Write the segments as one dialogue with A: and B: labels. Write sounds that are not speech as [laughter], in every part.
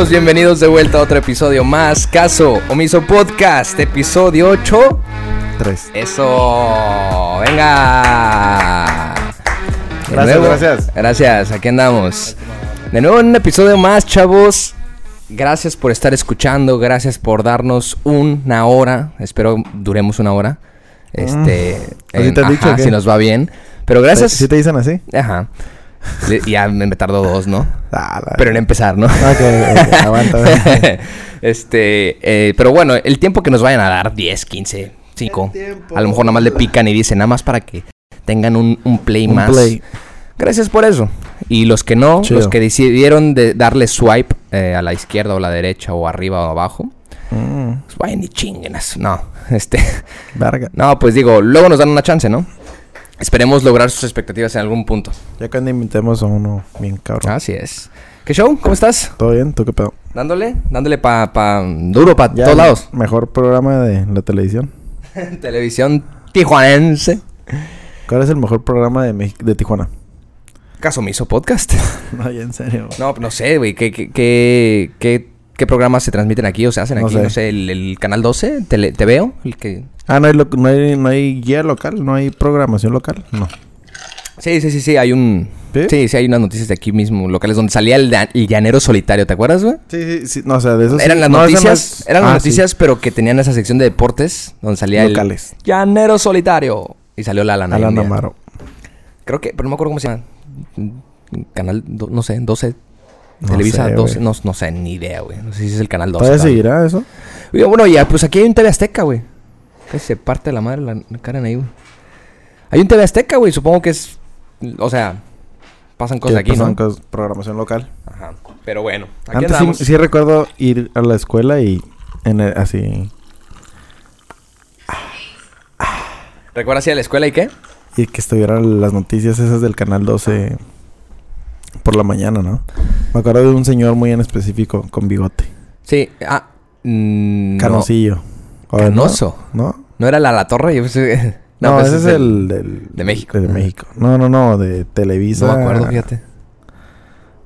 A: amigos, bienvenidos de vuelta a otro episodio más. Caso Omiso Podcast, episodio 8.
B: 3.
A: Eso, venga. De
B: Gracias, gracias.
A: Gracias, aquí andamos. De nuevo en un episodio más, chavos. Gracias por estar escuchando, gracias por darnos una hora. Espero duremos una hora. Este,
B: Mm. ¿Así te han
A: ajá, si nos va bien. Pero gracias.
B: ¿Sí te dicen así?
A: Ajá. Ya me me tardó dos, ¿no?
B: Ah, la-
A: Pero en empezar, ¿no?
B: Ok, ok, [laughs] aguanta.
A: este, eh, pero bueno, el tiempo que nos vayan a dar, 10, 15, 5. A lo mejor nada más le pican y dicen, nada más para que tengan un, un play
B: Un
A: más.
B: play.
A: Gracias por eso. Y los que no,
B: Chido.
A: los que decidieron de darle swipe eh, a la izquierda o la derecha o arriba o abajo,
B: Mm,
A: pues vayan y chinguenas. No, este.
B: verga.
A: No, pues digo, luego nos dan una chance, ¿no? Esperemos lograr sus expectativas en algún punto.
B: Ya cuando invitemos a uno bien cabrón.
A: Así es. ¿Qué show? ¿Cómo estás?
B: ¿Todo bien? ¿Tú qué pedo?
A: Dándole, dándole pa, pa duro para
B: Ya,
A: todos lados.
B: Mejor programa de la televisión. [laughs]
A: Televisión tijuanense.
B: ¿Cuál es el mejor programa de, Mex- de Tijuana?
A: Caso me hizo podcast. [laughs]
B: No, ya en serio.
A: No, no sé, güey. ¿Qué, qué, qué, qué, qué programas se transmiten aquí o se hacen
B: No
A: aquí?
B: sé.
A: No sé, el, el Canal 12, tele, te veo, el que...
B: Ah, ¿no hay, no, hay, no hay guía local, no hay programación local. No.
A: Sí, sí, sí, sí, hay un...
B: ¿Sí?
A: ¿Sí? sí, hay unas noticias de aquí mismo, locales, donde salía el, llanero solitario, ¿te acuerdas, güey?
B: Sí, sí, sí. No, o sea, de eso sí-
A: Eran las
B: no, esa no
A: noticias, eran las
B: Ah,
A: noticias, pero que tenían esa sección de deportes, donde salía
B: Locales.
A: el llanero solitario. Y salió la
B: Sí.
A: lana.
B: Alan Amaro.
A: Creo que, pero no me acuerdo cómo se llama. Canal, do- no sé, 12.
B: No
A: Televisa
B: sé,
A: 12,
B: güey.
A: no, no sé, ni idea, güey. No sé si es el canal 12.
B: ¿Todavía seguirá eso?
A: Bueno, ya, pues aquí hay un TV Azteca, güey. Que se parte la madre la, la Karen ahí, güey. Hay un TV Azteca, güey. Supongo que es. O sea, pasan cosas aquí,
B: pasan
A: ¿no?
B: cosas- programación local.
A: Ajá. Pero bueno, aquí
B: Antes
A: andamos.
B: sí recuerdo ir a la escuela y en el- así
A: ¿Recuerdas ir a la escuela y qué?
B: y que estuvieran las noticias esas del canal 12 por la mañana, ¿no? Me acuerdo de un señor muy en específico con bigote,
A: Sí. Ah. mm, no.
B: canosillo. ¿O no?
A: Canoso.
B: ¿No?
A: ¿No era la La Torre? Yo pensé-
B: No,
A: pues
B: ese es el, del-
A: de México.
B: De México. No, no, no, de Televisa.
A: No me acuerdo, fíjate.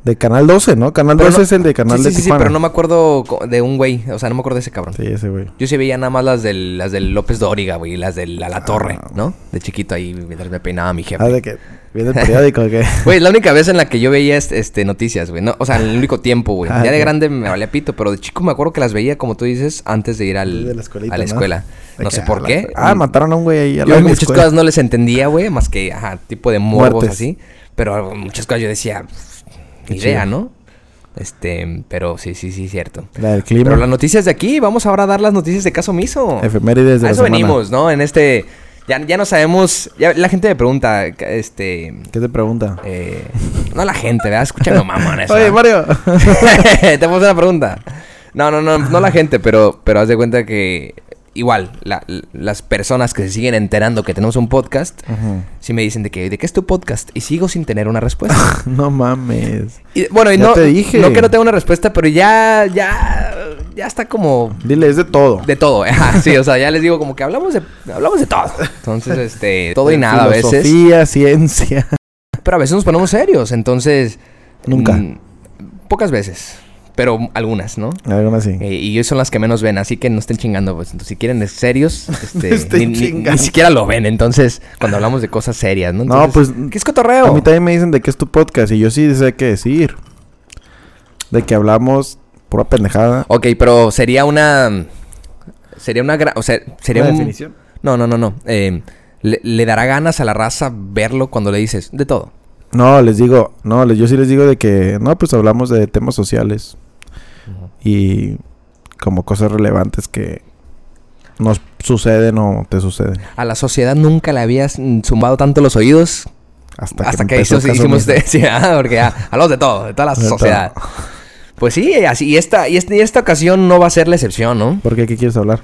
B: De Canal 12, ¿no? Canal
A: Pero
B: 12
A: no-
B: es el de Canal
A: sí,
B: de
A: sí, sí, sí,
B: Tijuana.
A: pero no me acuerdo de un güey. O sea, no me acuerdo de ese cabrón.
B: Sí, ese güey.
A: Yo sí veía nada más las del, las del López Dóriga, güey. Las de la, la Torre,
B: Ah.
A: ¿no? De chiquito ahí mientras me peinaba mi jefe.
B: Ah, de que viene el periódico que [laughs]
A: Güey, es la única vez en la que yo veía este, este, noticias, güey. No, o sea, el único tiempo, güey.
B: Ah,
A: ya de grande me valía pito, pero de chico me acuerdo que las veía, como tú dices, antes de ir al,
B: De la
A: a la escuela. No sé por qué.
B: Ah, mataron a un güey ahí. al
A: Yo muchas
B: escuela.
A: cosas no les entendía, güey, más que, ajá, tipo de morbos
B: Muertes.
A: así. Pero muchas cosas yo decía,
B: Qué
A: ni idea. ¿no? Este, pero sí, sí, sí, cierto.
B: La del clima.
A: Pero las noticias de aquí, vamos ahora a dar las noticias de caso omiso.
B: Efemérides de
A: A
B: la
A: eso
B: semana.
A: venimos, ¿no? En este. Ya, ya no sabemos. Ya la gente me pregunta, este.
B: ¿Qué te pregunta?
A: eh, no la gente, ¿verdad? Escúchame, mamones.
B: Oye,
A: ¿verdad?
B: Mario. [laughs]
A: Te puse una pregunta. No, no, no, no la gente, pero, pero haz de cuenta que igual, la- las personas que se siguen enterando que tenemos un podcast, sí me dicen de que, ¿de qué es tu podcast? Y sigo sin tener una respuesta. [laughs]
B: no mames.
A: Y, bueno, y
B: Ya
A: no,
B: te dije.
A: no que no tenga una respuesta, pero ya, ya, ya está como
B: Dile, es de todo.
A: de todo, ajá, sí, o sea, ya les digo como que hablamos de hablamos de todo. Entonces, este, todo y nada a veces,
B: Filosofía, ciencia.
A: pero a veces nos ponemos serios, entonces
B: Nunca.
A: mm, pocas veces, pero algunas, ¿no?
B: Algo así.
A: Eh, y son las que menos ven, así que no estén chingando, pues. Entonces, si quieren de serios, [laughs] este,
B: Estén
A: ni, ni- ni siquiera lo ven. Entonces, cuando hablamos de cosas serias, ¿no?
B: No, pues,
A: ¿Qué es cotorreo?
B: A mí también me dicen de qué es tu podcast y yo sí sé qué decir. De que hablamos pura pendejada.
A: Ok, pero sería una. Sería una. gra- O sea, sería
B: ¿Una
A: un.
B: definición?
A: No, no, no, no. Eh, le, le dará ganas a la raza verlo cuando le dices de todo.
B: No, les digo, no, les- yo sí les digo de que, no, pues hablamos de temas sociales y como cosas relevantes que nos suceden o te suceden.
A: A la sociedad nunca le habías zumbado tanto los oídos
B: Hasta,
A: hasta que, hizo-
B: Caso
A: hicimos de, [laughs] sí, ah, porque ya hablamos de todo, de toda la
B: De todo.
A: Pues sí, así, y esta, y esta, y esta ocasión no va a ser la excepción, ¿no?
B: ¿Por qué? ¿Qué quieres hablar?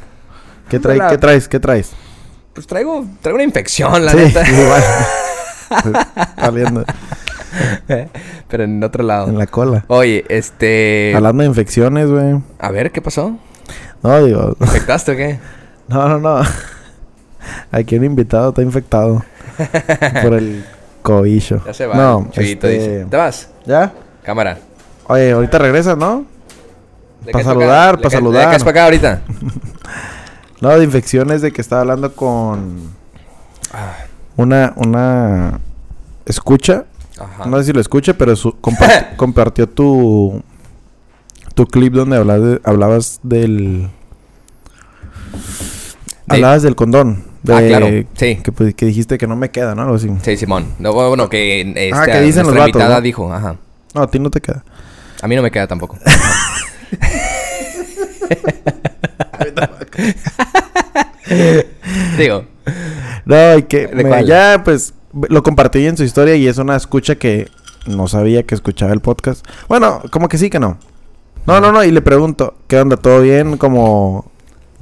B: ¿Qué, trae,
A: la-
B: ¿Qué traes? ¿Qué traes?
A: Pues traigo, traigo una infección, la
B: sí,
A: neta. [laughs]
B: igual. [laughs] Saliendo
A: Pero en otro lado.
B: en la cola.
A: Oye, este.
B: Hablando de infecciones, güey.
A: A ver, ¿qué pasó?
B: No, digo,
A: ¿Infectaste o qué? [laughs]
B: no, no, no. Aquí un invitado está infectado por el cobillo.
A: Ya se va.
B: No, este,
A: dice. ¿Te vas?
B: ¿Ya?
A: Cámara.
B: Oye, ahorita regresas, ¿no?
A: ¿De
B: Para saludar, para
A: ¿De qué-
B: saludar.
A: ¿De qué es para acá ahorita? [laughs]
B: No, de infecciones de que estaba hablando con una, una escucha.
A: Ajá.
B: No sé si lo escucha, pero su- compart- [laughs] compartió tu tu clip donde hablabas, de- hablabas del
A: De-
B: hablabas del condón. De,
A: Ah, claro, sí.
B: Que, pues, que dijiste que no me queda, ¿no? Algo así.
A: Sí, Simón. No, bueno, que este,
B: Ah, que dicen los vatos,
A: invitada
B: ¿no?
A: dijo, ajá.
B: No, a ti no te queda.
A: A mí no me queda tampoco. [laughs] Digo,
B: No, y que ya pues lo compartí en su historia y es una escucha que no sabía que escuchaba el podcast. Bueno, como que sí que no. No, no, no, y le pregunto, ¿qué onda? ¿Todo bien? Como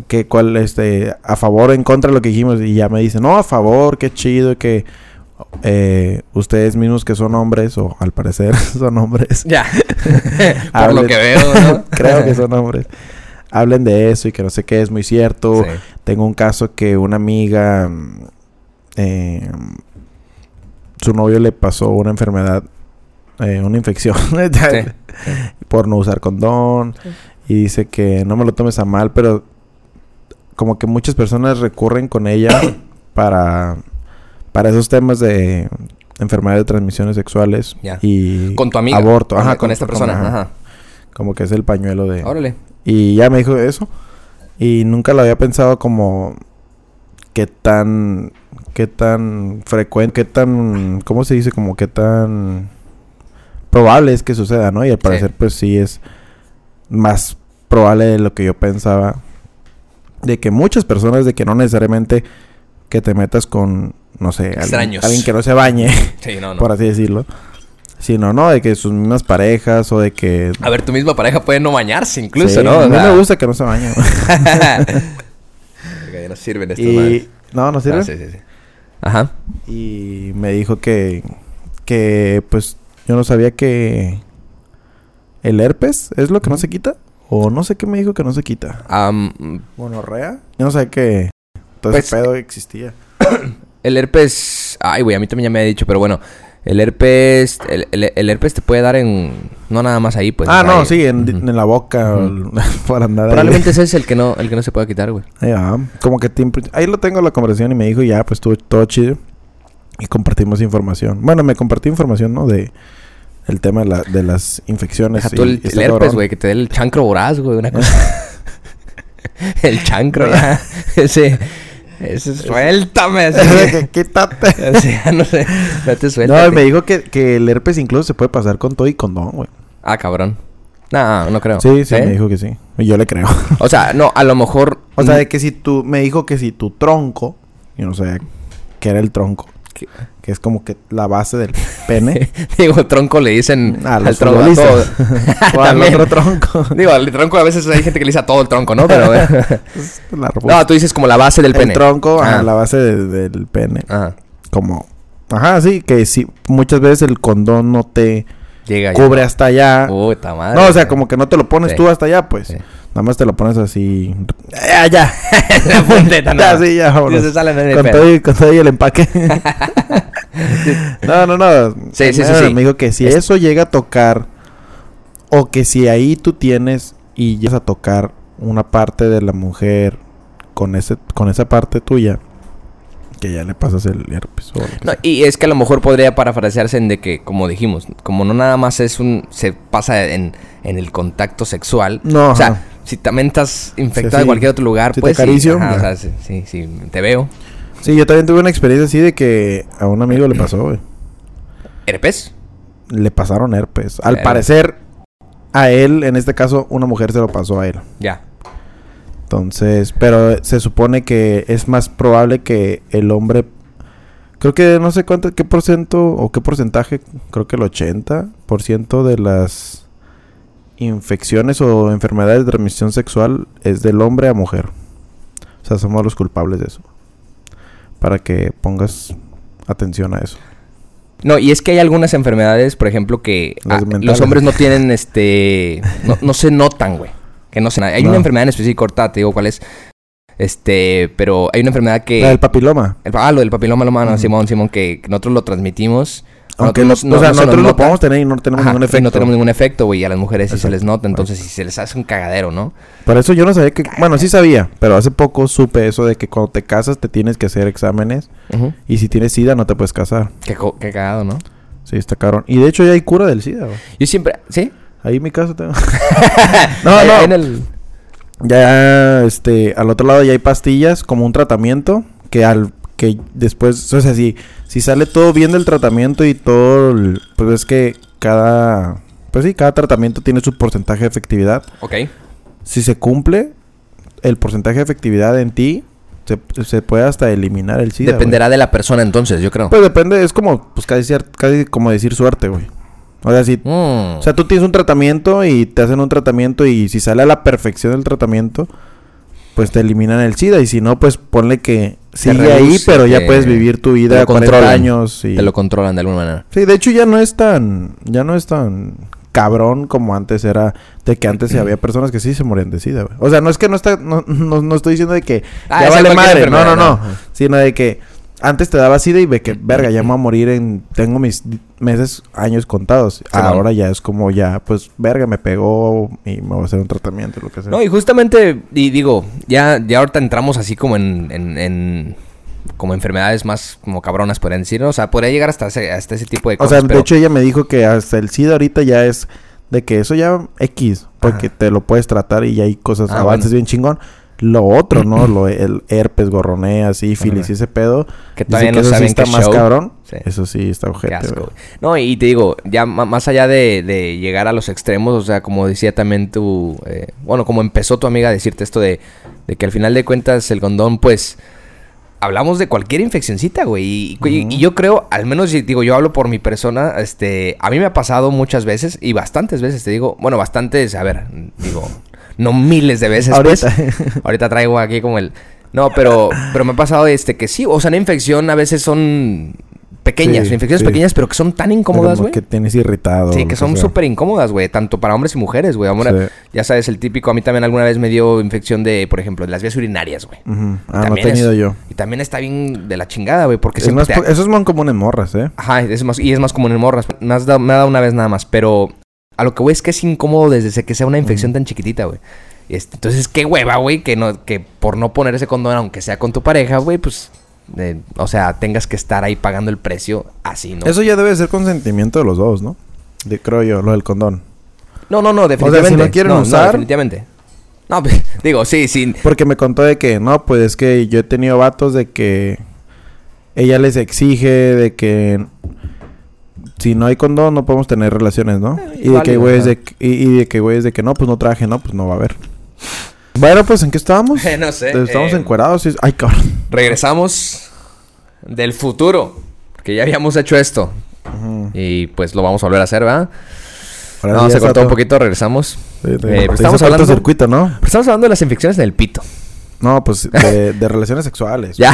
B: que cuál este a favor o en contra de lo que dijimos y ya me dice, "No, a favor, qué chido que eh, ustedes mismos que son hombres o al parecer [laughs] son hombres.
A: ya. [laughs] Por lo que veo, ¿no? [laughs]
B: Creo que son hombres. Hablen de eso y que no sé qué es muy cierto.
A: Sí.
B: Tengo un caso que una amiga, mm, eh, su novio le pasó una enfermedad, eh, una infección por no usar condón. Y dice que no me lo tomes a mal, pero como que muchas personas recurren con ella [coughs] para, para esos temas de enfermedades de transmisiones sexuales
A: Ya.
B: y
A: Con tu amiga.
B: aborto.
A: Con,
B: Ajá,
A: con esta persona.
B: ajá.
A: Ajá.
B: Como que es el pañuelo de...
A: Órale.
B: Y ya me dijo eso. Y nunca lo había pensado como qué tan qué tan frecuente, qué tan ¿cómo se dice? como qué tan probable es que suceda, ¿no? Y al parecer pues sí es más probable de lo que yo pensaba de que muchas personas de que no necesariamente que te metas con no sé, alguien,
A: Extraños.
B: alguien que no se bañe, [laughs]
A: Sí, no, no.
B: por así decirlo. Sino, ¿no? De que sus mismas parejas o de que...
A: A ver, tu misma pareja puede no bañarse incluso,
B: Sí,
A: ¿no?
B: A mí me gusta que no se bañe. [laughs]
A: ya no sirven estas madres.
B: y... No, no sirve.
A: Ah, sí, sí, sí. Ajá.
B: Y me dijo que, que pues yo no sabía que el herpes es lo que no se quita. O no sé qué me dijo que no se quita.
A: Am,
B: ¿Monorrea? Yo no sabía que todo
A: Pues,
B: ese pedo existía. [coughs]
A: el herpes... Ay, güey, a mí también ya me ha dicho, pero bueno. El herpes... El, el- el herpes te puede dar en... No nada más ahí, pues.
B: ah, no,
A: ahí-
B: sí, en, la boca.
A: Ujú.
B: el- [laughs] por andar ahí.
A: Probablemente ese es el que no, el que no se pueda quitar, güey. [laughs]
B: Como que. Ahí lo tengo la conversación y me dijo ya, pues estuvo todo chido. Y compartimos información. Bueno, me compartió información, ¿no? De el tema de, la- de las infecciones.
A: Deja tú
B: y-
A: el,
B: y está
A: el herpes, güey, que te dé el chancro voraz, güey, una cosa. [laughs] el chancro, ya. Ese. Ese, suéltame. Así,
B: Quítate. [laughs]
A: así, no sé.
B: No,
A: suelta.
B: y me dijo que, que el herpes incluso se puede pasar con todo y condón, güey.
A: Ah, cabrón. No, no creo.
B: Sí, sí,
A: ¿Eh?
B: me dijo que sí. Yo le creo.
A: O sea, no, a lo mejor.
B: o sea, de que si tú... Me dijo que si tu tronco... Yo no sé qué era el tronco.
A: ¿Qué?
B: Que es como que la base del pene. [laughs]
A: Digo, tronco le dicen
B: Ah,
A: al tronco. a todo. [laughs]
B: o al [laughs] otro tronco.
A: Digo, al tronco a veces hay gente que le dice a todo el tronco, ¿no? Pero. no, tú dices como la base del pene.
B: El tronco, ajá,
A: Ah.
B: la base de- del pene.
A: Ajá.
B: Como... Ajá, sí. Que sí... Muchas veces el condón no te
A: Llega
B: cubre hasta allá.
A: Puta madre.
B: no, o sea, como que no te lo pones
A: Sí.
B: tú hasta allá, pues.
A: Sí.
B: Nada más te lo pones así... Ya, ya.
A: la punteta, no.
B: Ya, sí, ya, vámonos.
A: Se sale,
B: con, todo y, con todo y el empaque. No, no, no.
A: Sí, sí, sí,
B: Me-
A: sí.
B: Me dijo que si
A: Es-
B: eso llega a tocar, o que si ahí tú tienes y llegas a tocar una parte de la mujer con ese con esa parte tuya, que ya le pasas el herpes.
A: No, y es que a lo mejor podría parafrasearse en de que, como dijimos, como no nada más es un... Se pasa en, en el contacto sexual.
B: No,
A: o sea,
B: ajá.
A: si también estás infectado
B: Sí,
A: en cualquier otro lugar,
B: Si te
A: pues sí, ajá, o sea, sí, sí, te veo.
B: Sí, yo también tuve una experiencia así de que a un amigo le pasó, güey.
A: ¿Herpes?
B: Le pasaron herpes. Al parecer, a él, en este caso, una mujer se lo pasó a él.
A: Ya.
B: Entonces, pero se supone que es más probable que el hombre, creo que no sé cuánto, qué por ciento o qué porcentaje, creo que el 80% de las infecciones o enfermedades de transmisión sexual es del hombre a mujer. O sea, somos los culpables de eso. Para que pongas atención a eso.
A: No, y es que hay algunas enfermedades, por ejemplo, que ah, los hombres no tienen, este... No, no se notan, güey. Que no se Hay
B: No.
A: una enfermedad en específico, ahorita te digo cuál es. Este, pero hay una enfermedad que...
B: La del papiloma.
A: El, ah, lo del papiloma humano,
B: Ujú.
A: Simón, Simón, que nosotros lo transmitimos.
B: Aunque
A: no-
B: o sea,
A: no
B: nosotros lo podemos tener y no tenemos
A: Ajá,
B: ningún efecto.
A: no tenemos ningún efecto, güey. Y a las mujeres sí se les nota. Entonces, si se les hace un cagadero, ¿no?
B: Por eso yo no sabía que... Bueno, sí sabía, pero hace poco supe eso de que cuando te casas te tienes que hacer exámenes. Y si tienes SIDA no te puedes casar.
A: Qué, qué cagado, ¿no?
B: Sí, está cabrón. Y de hecho ya hay cura del SIDA, güey.
A: Yo siempre... ¿Sí?
B: Ahí en mi casa tengo... [laughs] no, no.
A: en el...
B: Ya, este, al otro lado ya hay pastillas como un tratamiento que al que después, o sea, si, si sale todo bien del tratamiento y todo, el- pues es que cada, pues sí, cada tratamiento tiene su porcentaje de efectividad.
A: Ok.
B: Si se cumple el porcentaje de efectividad en ti, se, se puede hasta eliminar el SIDA.
A: Dependerá de la persona entonces, yo creo.
B: Pues depende, es como, pues casi, casi como decir suerte, güey. O sea, si
A: Mm.
B: o sea, tú tienes un tratamiento y te hacen un tratamiento y si sale a la perfección el tratamiento, pues te eliminan el SIDA. Y si no, pues ponle que sigue ahí,
A: reduce,
B: pero ya puedes vivir tu vida
A: lo
B: 40
A: controlan.
B: años. Y...
A: Te lo controlan de alguna manera.
B: Sí, de hecho ya no es tan, ya no es tan cabrón como antes era, de que antes había personas que sí se morían de SIDA, güey. O sea, no es que no está, no, no, no estoy diciendo de que
A: Ah,
B: ya vale madre, no, no, no. sino de que antes te daba SIDA y ve que, verga, ya me voy a morir en, tengo mis meses, años contados. Ahora ya es como ya, pues, verga, me pegó y me voy a hacer un tratamiento, lo que sea.
A: No, y justamente, y digo, ya, ya ahorita entramos así como en, en, en- como enfermedades más como cabronas, podrían decir. ¿no? O sea, podría llegar hasta ese, hasta ese tipo de
B: o
A: cosas.
B: sea, de
A: pero-
B: hecho ella me dijo que hasta el SIDA ahorita ya es de que eso ya X, porque
A: Ajá.
B: te lo puedes tratar y ya hay cosas,
A: Ah,
B: avances
A: bueno.
B: bien chingón. Lo otro, ¿no? [clears throat] Lo, el herpes, gorronea, sífilis
A: Ajá.
B: y ese pedo.
A: que todavía
B: que
A: no
B: eso sí está más
A: show.
B: cabrón.
A: Sí.
B: Eso sí está ojete,
A: asco. No, y te digo, ya más allá de, de llegar a los extremos, o sea, como decía también tu... eh, bueno, como empezó tu amiga a decirte esto de, de que al final de cuentas el condón, pues... Hablamos de cualquier infeccioncita, güey. Y, yo creo, al menos digo, yo hablo por mi persona, este... A mí me ha pasado muchas veces, y bastantes veces, te digo... Bueno, bastantes, a ver, digo... No miles de veces, pues.
B: Ahorita. [laughs]
A: Ahorita traigo aquí como el... No, pero, pero me ha pasado este que sí, o sea, una infección a veces son pequeñas,
B: Sí,
A: infecciones
B: sí.
A: pequeñas, pero que son tan incómodas, güey.
B: que tienes irritado.
A: Sí, que son súper incómodas, güey, tanto para hombres y mujeres, güey.
B: Sí.
A: Ya sabes, el típico, a mí también alguna vez me dio infección de, por ejemplo, de las vías urinarias, güey. Y
B: Ah, no he
A: es-
B: tenido yo.
A: Y también está bien de la chingada, güey, porque
B: Es más
A: te-
B: Eso es más común en morras, ¿eh?
A: Ajá, es más, y es más común en morras. Me, has dado- me ha dado una vez nada más, pero a lo que voy es que es incómodo desde que sea una infección tan chiquitita, güey. Este, entonces, qué hueva, güey, que, no, que por no poner ese condón, aunque sea con tu pareja, güey, pues, eh, o sea, tengas que estar ahí pagando el precio así, ¿no?
B: Eso ya debe ser consentimiento de los dos, ¿no? De, creo yo, lo del condón.
A: No, no, no, definitivamente.
B: no quieren
A: no,
B: usar-
A: definitivamente. No, [laughs] pues, digo, sí, sí.
B: Porque me contó de que, no, pues es que yo he tenido vatos de que ella les exige de que si no hay condón no podemos tener relaciones, ¿no?
A: Eh,
B: y de que güeyes de, que- y, y de que güeyes de que no, pues no traje, no, pues no va a haber. Bueno, pues ¿en qué estábamos? [laughs]
A: no sé.
B: Estamos
A: eh,
B: encuerados. y- Ay, cabrón.
A: Regresamos del futuro. Porque ya habíamos hecho esto. Y pues lo vamos a volver a hacer, ¿verdad?
B: Ahora
A: no, se cortó un poquito, regresamos.
B: Sí, sí.
A: Eh, pero
B: hizo
A: estamos hablando-
B: cortocircuito, ¿no?
A: Pero estamos hablando de las infecciones del pito.
B: No, pues de, [laughs] de relaciones sexuales.
A: Ya,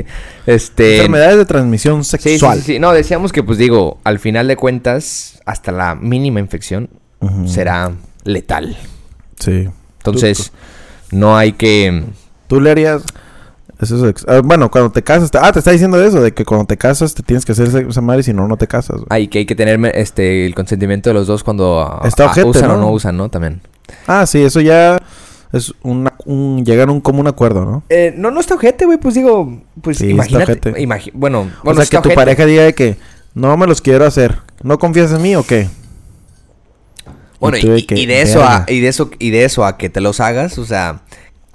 A: [laughs] este...
B: Enfermedades de transmisión
A: sí,
B: sexual.
A: sí, sí. No, decíamos que, pues digo, al final de cuentas, hasta la mínima infección será letal.
B: Sí.
A: Entonces, no hay que...
B: ¿Tú le harías eso es ah, bueno, cuando te casas... te- Ah, te está diciendo eso, de que cuando te casas te tienes que hacer esa- madre y si no, no te casas. güey.
A: Hay que, hay que tener este, el consentimiento de los dos cuando ah,
B: Está
A: ah, usan o
B: no
A: usan, ¿no? También.
B: Ah, sí, eso ya es una, un... Llegar a un común acuerdo, ¿no?
A: Eh, no, no está ojete, güey. Pues digo, pues
B: Sí, está
A: imagínate.
B: ojete.
A: imagi- bueno,
B: o sea,
A: está
B: que tu
A: ojete.
B: pareja diga de que no me los quiero hacer. ¿No confías en mí o qué?
A: Bueno, y,
B: que,
A: y de eso a, y de eso, y de eso a que te los hagas, o sea,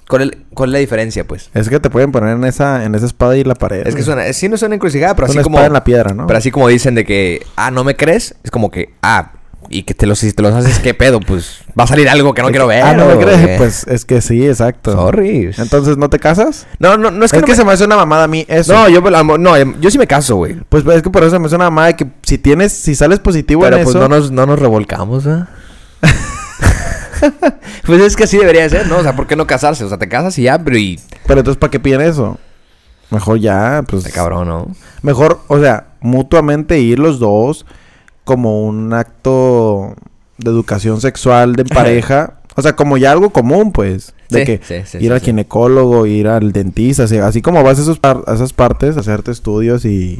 A: ¿cuál es, cuál es la diferencia, pues?
B: Es que te pueden poner en esa, en esa espada y la pared.
A: Es que suena, es- sí no suena encrucijada, pero
B: Es
A: así
B: una
A: como.
B: espada en la piedra, ¿no?
A: Pero así como dicen de que, ah, no me crees, es como que, ah, y que te los, si te los haces, ¿qué pedo? Pues va a salir algo que no quiero
B: que,
A: ver.
B: Ah, no me crees.
A: que-
B: Pues es que sí, exacto.
A: Sorry.
B: Entonces, ¿no te casas?
A: no, no, no es
B: Es
A: que,
B: que,
A: no me-
B: se me hace una mamada a mí eso.
A: No, yo, no, em, yo sí me caso, güey.
B: Pues es que por eso se me hace una mamada de que si tienes, si sales positivo
A: Pero
B: en
A: pues
B: eso.
A: no nos, no nos revolcamos, ¿eh? [laughs] [laughs] pues es que así debería de ser, ¿no? O sea, ¿por qué no casarse? O sea, te casas y ya, pero y...
B: Pero entonces, ¿para qué piden eso? Mejor ya, pues.
A: Está cabrón, ¿no?
B: Mejor, o sea, mutuamente ir los dos como un acto de educación sexual de pareja. [laughs] O sea, como ya algo común, pues. De
A: Sí,
B: que
A: sí, sí,
B: ir al ginecólogo, ir al dentista, así, así como vas a, esos par- a esas partes, hacerte estudios y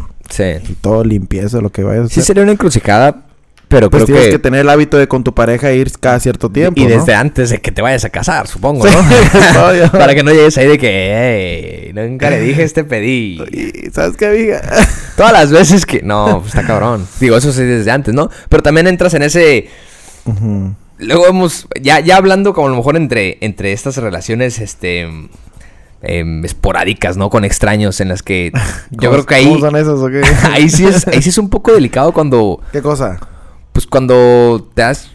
B: todo, limpieza, lo que vayas a hacer.
A: Sí sería una encrucijada, pero
B: pues
A: creo
B: tienes
A: que...
B: que... tener el hábito de con tu pareja ir cada cierto tiempo,
A: y
B: ¿no?
A: desde antes de que te vayas a casar, supongo, ¿no? [laughs] [laughs] Para que no llegues ahí de que, "Ey, nunca le dije este pedí. [laughs]
B: ¿Sabes qué, amiga?
A: Todas las veces que... No, pues está cabrón. Digo, eso sí desde antes, ¿no? Pero también entras en ese... Luego hemos... Ya, ya hablando como a lo mejor entre, entre estas relaciones, este... em, esporádicas, ¿no? Con extraños en las que... Yo
B: ¿Cómo-
A: creo que ahí...
B: ¿Cómo son esos?
A: Ahí sí, es, ahí sí es un poco delicado cuando...
B: ¿Qué cosa?
A: Pues cuando te das...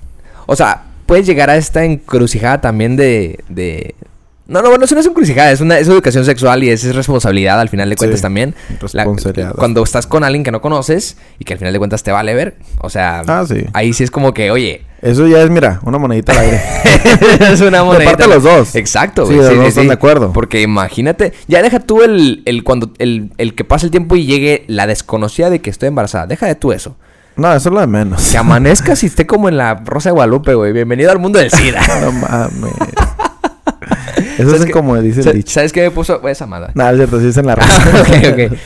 A: O sea, puedes llegar a esta encrucijada también de... de no, no, bueno, eso no es encrucijada, es una es educación sexual y es, es responsabilidad al final de cuentas
B: Sí,
A: también. La-
B: responsabilidad.
A: cuando estás con alguien que no conoces y que al final de cuentas te vale ver, o sea,
B: Ah, sí.
A: ahí sí es como que, oye,
B: Eso ya es, mira, una monedita al aire. [laughs]
A: es una monedita.
B: parte de los dos.
A: Exacto,
B: Sí, los dos están de acuerdo.
A: Porque imagínate, ya deja tú el, el cuando el, el que pase el tiempo y llegue la desconocida de que estoy embarazada. Deja de tú eso.
B: No, eso es lo de menos.
A: Que amanezcas y esté como en la Rosa de Guadalupe, güey. Bienvenido al mundo del SIDA. [laughs]
B: no mames. [laughs] Eso
A: ¿Sabes
B: es como dice el dicho.
A: ¿Sabes qué me puso? Esa madre.
B: Nada, es cierto, sí es en la [laughs] raza.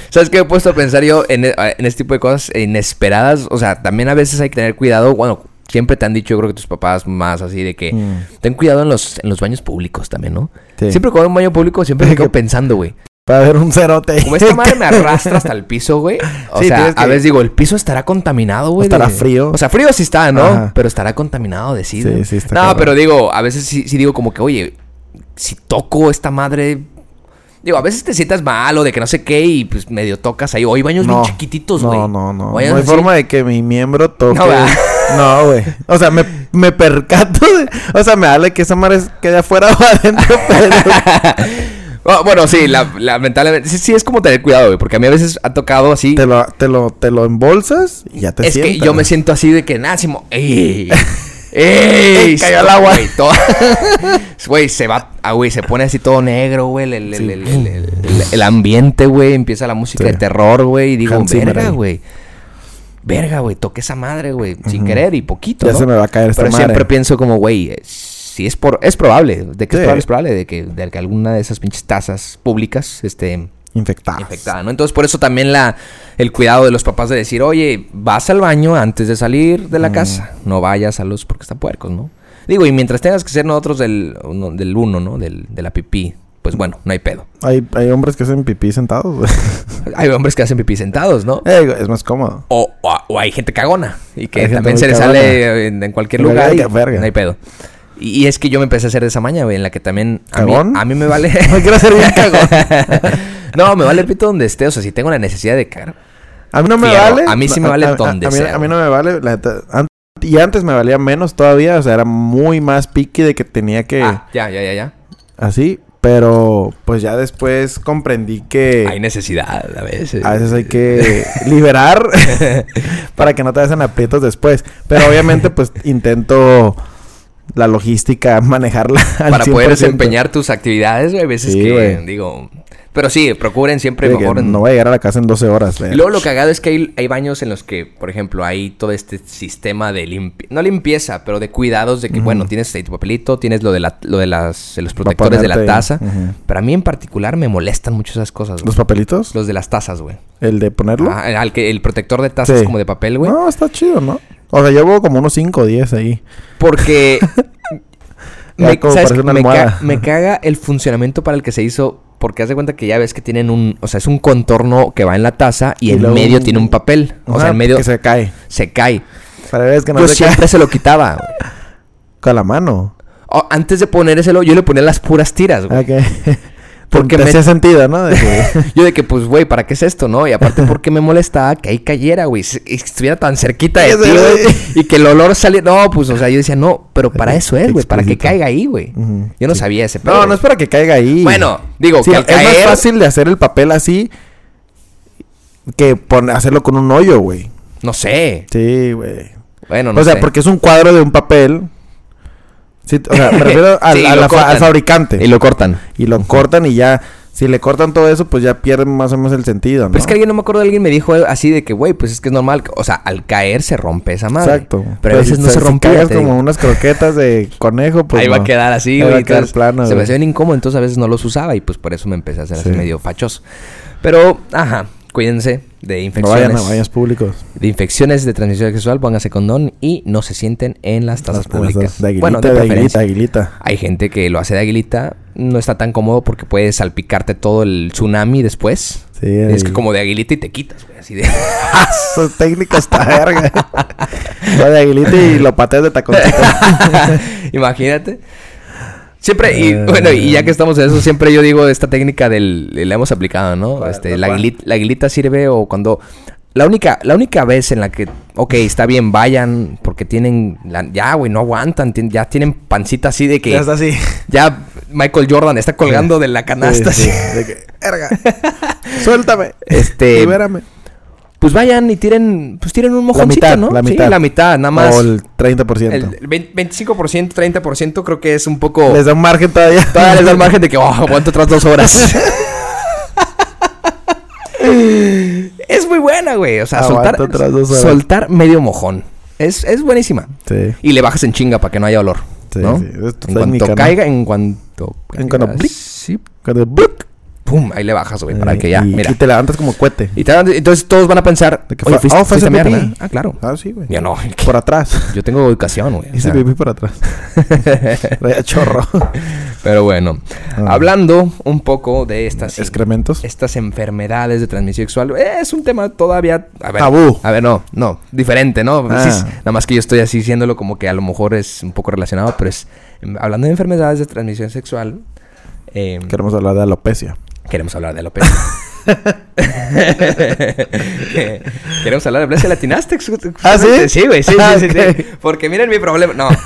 A: ¿Sabes qué me he puesto a pensar yo en, e- en este tipo de cosas inesperadas? O sea, también a veces hay que tener cuidado. Bueno, siempre te han dicho, yo creo que tus papás más así de que
B: Mm.
A: ten cuidado en los, en los baños públicos también, ¿no?
B: Sí.
A: Siempre a un baño público, siempre me quedo pensando, güey.
B: Para ver un cerote.
A: Como esta madre me [laughs] arrastra hasta el piso, güey. O
B: Sí,
A: sea, a
B: que-
A: veces digo, el piso estará contaminado, güey.
B: Estará
A: de-
B: frío.
A: O sea, frío sí está, ¿no?
B: Ajá.
A: Pero estará contaminado de.
B: Sí, sí está
A: No, pero digo, a veces sí, sí digo como que, oye, si toco esta madre. Digo, a veces te sientas mal o de que no sé qué y pues medio tocas ahí. O hay baños bien chiquititos, güey.
B: No, no, no. No hay
A: así.
B: forma de que mi miembro toque.
A: No.
B: No, güey. O sea, me, me percato de... O sea, me vale que esa madre quede afuera o adentro, pero... [laughs]
A: Ah, bueno, sí, la- lamentablemente. Sí, sí, es como tener cuidado, güey. Porque a mí a veces ha tocado así.
B: te, lo, te, lo, te lo embolsas y ya te
A: es que yo me siento así de que, nada, [laughs] ¡Ey! ¡Ey!
B: Cayó el
A: se-
B: agua.
A: Güey, todo- [laughs] Güey, se va, ah, güey, se pone así todo negro, güey. El, ambiente, güey. Empieza la música
B: Sí.
A: de terror, güey. Y digo,
B: Hans
A: verga, güey. Verga, güey, toqué esa madre, güey. Sin querer y poquito,
B: Ya
A: ¿no?
B: se me va a caer esta
A: Pero
B: madre.
A: siempre pienso como, güey, eh, si es por... Es probable. ¿De qué es
B: Sí.
A: probable? Es probable de que, de que alguna de esas pinches tazas públicas, este
B: Infectadas.
A: infectada, ¿no? Entonces, por eso también la, el cuidado de los papás de decir, oye, vas al baño antes de salir de la
B: Mm.
A: casa. No vayas a los porque están puercos, ¿no? Digo, y mientras tengas que ser nosotros del uno, del uno, ¿no? Del, de la pipí, pues bueno, no hay pedo.
B: Hay, hay hombres que hacen pipí sentados. [laughs]
A: Hay hombres que hacen pipí sentados, ¿no?
B: Eh, es más cómodo.
A: O, o- o hay gente cagona y que también se le sale en, en cualquier
B: Verga,
A: lugar y
B: verga, verga.
A: no hay pedo. Y, es que yo me empecé a hacer de esa maña, güey, en la que también a mí, mí me vale... [laughs]
B: No quiero ser bien cagón. [laughs]
A: no, me vale pito donde esté, o sea, si tengo la necesidad de cagar.
B: A mí no me vale.
A: A mí sí me vale
B: a-
A: donde
B: a, mí,
A: sea,
B: a mí no me vale. la neta, an- y antes me valía menos todavía. O sea, era muy más piqui de que tenía que...
A: Ah, ya, ya, ya, ya.
B: Así. Pero pues ya después comprendí que...
A: Hay necesidad a veces.
B: A veces hay que liberar [laughs] para que no te hacen aprietos después. Pero obviamente, pues intento la logística, [laughs] manejarla al
A: Para poder
B: 100%.
A: desempeñar tus actividades, güey. Hay veces
B: Sí,
A: que, digo... Pero sí, procuren siempre
B: Sí,
A: mejor...
B: No voy a llegar a la casa en 12 horas.
A: Y
B: ve.
A: luego lo cagado es que hay, hay baños en los que, por ejemplo, hay todo este sistema de limpieza, no limpieza, pero de cuidados de que, bueno, tienes ahí tu papelito, tienes lo de, la, lo de las, de los protectores de la taza. Pero a mí en particular me molestan mucho esas cosas.
B: ¿Los papelitos?
A: Los de las tazas, güey.
B: ¿El de ponerlo?
A: Ah, al que el protector de tazas
B: Sí.
A: como de papel, güey.
B: No, está chido, ¿no? O sea, llevo como unos 5 o 10 ahí.
A: Porque. [laughs] Me, ¿sabes
B: una
A: Me ca-
B: almohada.
A: me caga el funcionamiento para el que se hizo. Porque haz de cuenta que ya ves que tienen un. O sea, es un contorno que va en la taza y,
B: Y
A: en medio
B: un-
A: tiene un papel. O sea, en medio
B: Que
A: se...
B: se cae.
A: cae.
B: Para ver, es que no
A: Yo
B: se cae
A: siempre se lo quitaba.
B: con la mano.
A: O, antes de ponérselo, yo le ponía las puras tiras, güey.
B: Ok. [laughs]
A: Porque
B: me hacía sentido, ¿no? De que- [laughs]
A: Yo de que, pues, güey, ¿para qué es esto, no? Y aparte, porque me molestaba que ahí cayera, güey. Y Estuviera tan cerquita de ti,
B: sé,
A: güey. Y que el olor saliera. No, pues, o sea, yo decía, no, pero para eso es, güey. Para que caiga ahí, güey. Yo no
B: sí.
A: sabía ese pedo.
B: No, no es para que caiga ahí.
A: Bueno, digo,
B: Sí,
A: que al
B: es más fácil de hacer el papel así que hacerlo con un hoyo, güey.
A: No sé.
B: Sí, güey.
A: Bueno, no
B: o sea,
A: sé.
B: porque es un cuadro de un papel. Sí, o sea, me refiero [laughs] al,
A: Sí,
B: a
A: lo
B: la fa-
A: cortan.
B: al fabricante.
A: Y lo cortan.
B: Y lo cortan y ya Si le cortan todo eso, pues ya pierden más o menos el sentido, ¿no?
A: Pero es que alguien, no me acuerdo, alguien me dijo así de que, güey, pues es que es normal. O sea, al caer se rompe esa madre.
B: Exacto.
A: Pero a veces no se, rompe.
B: Si caes como unas croquetas de [laughs] conejo, pues
A: Ahí va
B: no.
A: a quedar así,
B: Ahí
A: güey.
B: va a quedar
A: entonces,
B: plano,
A: Se me
B: güey.
A: hacía bien incómodo, entonces a veces no los usaba y pues por eso me empecé a hacer así
B: Sí.
A: medio fachoso. Pero, ajá, cuídense de
B: No
A: infecciones.
B: vayan a baños públicos.
A: de infecciones de transmisión sexual, pónganse condón y no se sienten en las tazas
B: Las-
A: públicas.
B: De aguilita,
A: bueno,
B: de,
A: de
B: aguilita.
A: Hay gente que lo hace de aguilita, no está tan cómodo porque puede salpicarte todo el tsunami después.
B: Sí,
A: Es que como de aguilita y te quitas, güey, así de... [laughs]
B: Su técnica está verga. Va de aguilita y lo pateas de taconcito. [laughs]
A: Imagínate. Siempre, y
B: Eh.
A: bueno, y ya que estamos en eso, siempre yo digo esta técnica del, la hemos aplicado, ¿no? Este,
B: ¿La
A: aguilita, la aguilita sirve o cuando, la única, la única vez en la que, ok, está bien, vayan, porque tienen, la- ya, güey, no aguantan, tien- ya tienen pancita así de que,
B: ya está así.
A: ya Michael Jordan está colgando de la canasta,
B: Sí,
A: así.
B: sí, de que, verga. [laughs] Suéltame.
A: Este,
B: Libérame.
A: Pues vayan y tiren, pues tiren un mojoncito,
B: mitad,
A: ¿no?
B: la
A: Sí,
B: mitad.
A: la mitad, nada más.
B: O el 30%.
A: El, el 20 25%, 30% creo que es un poco...
B: Les da un margen todavía.
A: Todavía les da el margen de que, oh, aguanto otras dos horas. [laughs] es muy buena, güey. O sea, soltar,
B: otras dos horas.
A: soltar medio mojón. Es, es buenísima.
B: Sí.
A: Y le bajas en chinga para que no haya olor.
B: Sí,
A: ¿no?
B: sí.
A: En cuanto caiga, en cuanto...
B: En cuanto
A: caiga,
B: blic.
A: sí,
B: Cuando-.
A: Pum, ahí le bajas, güey, para
B: Eh,
A: que ya,
B: y,
A: mira.
B: y te levantas como cohete.
A: Y te entonces todos van a pensar,
B: De que
A: oye,
B: fue-
A: fuiste,
B: oh,
A: fuiste a
B: hacer
A: mear,
B: pipí.
A: ¿verdad? Ah, claro.
B: Ah, sí, güey.
A: Yo no.
B: Por atrás. [laughs]
A: Yo tengo educación, güey.
B: Hice pipí por atrás. [laughs] Traía chorro. [laughs]
A: Pero bueno,
B: Ah.
A: hablando un poco de estas...
B: Excrementos.
A: estas enfermedades de transmisión sexual es un tema todavía a ver,
B: Tabú.
A: A ver, no, no, diferente, ¿no?
B: Ah.
A: Sí, nada más que yo estoy así diciéndolo como que a lo mejor es un poco relacionado, pero es em, hablando de enfermedades de transmisión sexual. eh,
B: Queremos hablar de alopecia.
A: Queremos hablar de alopecia. [laughs] queremos hablar de alopecia latinaste.
B: ¿Ah, sí?
A: Sí, güey, sí, sí,
B: Ah,
A: sí. Porque miren mi problema. No. [laughs]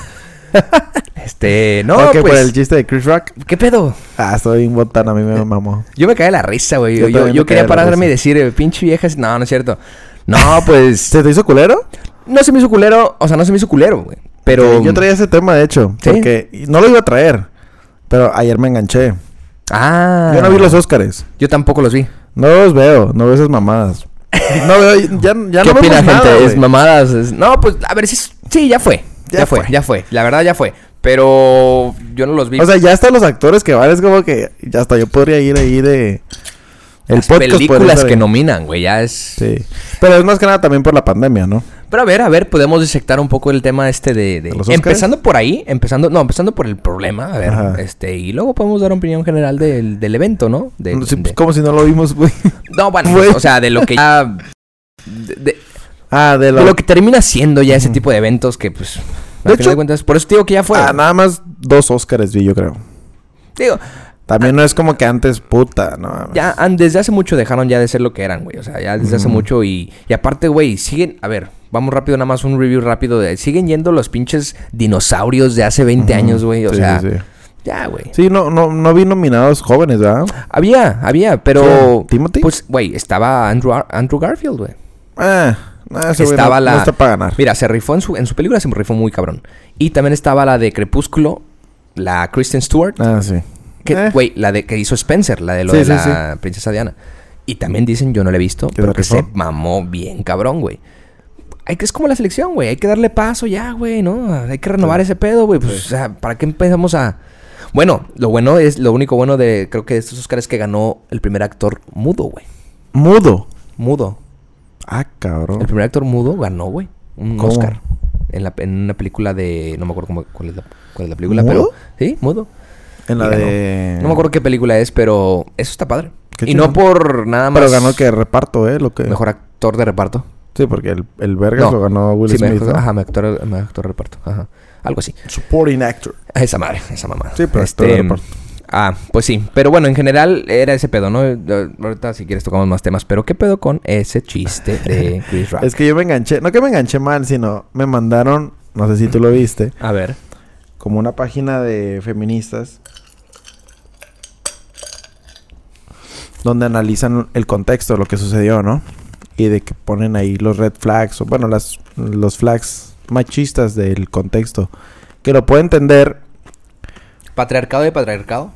A: Este, no,
B: ok,
A: pues.
B: por el chiste de Chris Rock.
A: ¿Qué pedo?
B: Ah, estoy en botana, a mí me mamó.
A: Yo me caí de la risa, güey.
B: Yo
A: quería pararme y decir, eh, pinche vieja. No, no es cierto. No, [laughs] pues.
B: ¿Se te hizo culero?
A: no se me hizo culero. O sea, no se me hizo culero, güey. Pero.
B: Yo traía ese tema, de hecho.
A: ¿Sí?
B: Porque no lo iba a traer. Pero ayer me enganché.
A: Ah.
B: Yo no vi los Óscares.
A: Yo tampoco los vi.
B: No los veo, no veo esas mamadas. No veo, ya, ya [laughs]
A: ¿Qué
B: no
A: opina, gente?
B: nada,
A: es mamadas. es- No, pues, a ver, sí, sí, ya fue. Ya,
B: Ya
A: fue,
B: fue.
A: ya fue. La verdad, ya fue. Pero yo no los vi.
B: O sea, ya hasta los actores que van es como que ya hasta yo podría ir ahí de el
A: las
B: podcast
A: películas que nominan, güey, ya es.
B: Sí. Pero es más que nada también por la pandemia, ¿no?
A: Pero a ver, a ver, podemos disectar un poco el tema este de... de-
B: ¿De los
A: empezando por ahí, empezando... No, empezando por el problema, a ver,
B: Ajá.
A: este... Y luego podemos dar opinión general del, del evento, ¿no? De,
B: Sí, pues,
A: de-
B: como si no lo vimos, güey. [laughs]
A: No, bueno, pues, o sea, de lo que ya... De,
B: Ah, de lo,
A: lo que termina siendo ya ese tipo de eventos que, pues...
B: De hecho-
A: de cuentas, por eso digo que ya fue.
B: Ah, nada más dos Óscares vi, yo creo.
A: Digo,
B: También no es como que antes, puta, no.
A: ya desde hace mucho dejaron ya de ser lo que eran, güey. O sea, ya desde hace mucho y... Y aparte, güey, siguen... A ver, vamos rápido, nada más un review rápido de... Siguen yendo los pinches dinosaurios de hace 20
B: Ujú.
A: años, güey. O
B: Sí,
A: sea,
B: sí, sí.
A: ya, güey.
B: Sí, no, no, no vi nominados jóvenes, ¿verdad?
A: Había, había, pero...
B: ¿Timothy?
A: Pues, güey, estaba Andrew, Ar- Andrew Garfield, güey.
B: Ah, no, ese güey
A: Estaba
B: no,
A: la...
B: no está para ganar.
A: Mira, se rifó en su, en su película, se rifó muy cabrón. Y también estaba la de Crepúsculo, la Kristen Stewart.
B: Ah, sí.
A: Que,
B: Eh.
A: Güey, la de que hizo Spencer, la de lo
B: Sí,
A: de
B: sí,
A: la princesa Diana. Y también dicen, yo no la he visto,
B: ¿Que
A: pero que se mamó bien cabrón, güey. Hay que, es como la selección, güey. Hay que darle paso ya, güey, ¿no? Hay que renovar ese pedo, güey. Pues, o sea, ¿para qué empezamos a...? Bueno, lo bueno es... Lo único bueno de... Creo que de estos Oscars es que ganó el primer actor mudo, güey.
B: Mudo.
A: Mudo.
B: Ah, cabrón.
A: El primer actor mudo ganó, güey. Un
B: ¿Cómo?
A: Oscar. En, la, en una película de... No me acuerdo cómo- cuál, es la, cuál es la película,
B: ¿Mudo?
A: pero... Sí, mudo.
B: En la de...
A: No me acuerdo qué película es, pero... Eso está padre.
B: Qué
A: Y no por nada más...
B: Pero ganó que reparto, ¿eh? Lo que...
A: Mejor actor de reparto.
B: Sí, porque el, el Vergas
A: No.
B: lo ganó Will
A: sí,
B: Smith,
A: mejor,
B: ¿no?
A: ajá, mejor actor, mejor actor de reparto. Ajá. Algo así.
B: Supporting actor.
A: Esa madre, esa mamá.
B: Sí, pero actor de reparto.
A: Ah, pues sí. Pero bueno, en general era ese pedo, ¿no? Eh, Ahorita si quieres tocamos más temas. Pero ¿qué pedo con ese chiste de [laughs] Chris Rock?
B: Es que yo me enganché... No que me enganché mal, sino... Me mandaron... No sé si tú lo viste.
A: A ver.
B: Como una página de feministas... Donde analizan el contexto, lo que sucedió, ¿no? Y de que ponen ahí los red flags... O bueno, las, los flags machistas del contexto. Que lo puedo entender...
A: ¿Patriarcado de patriarcado?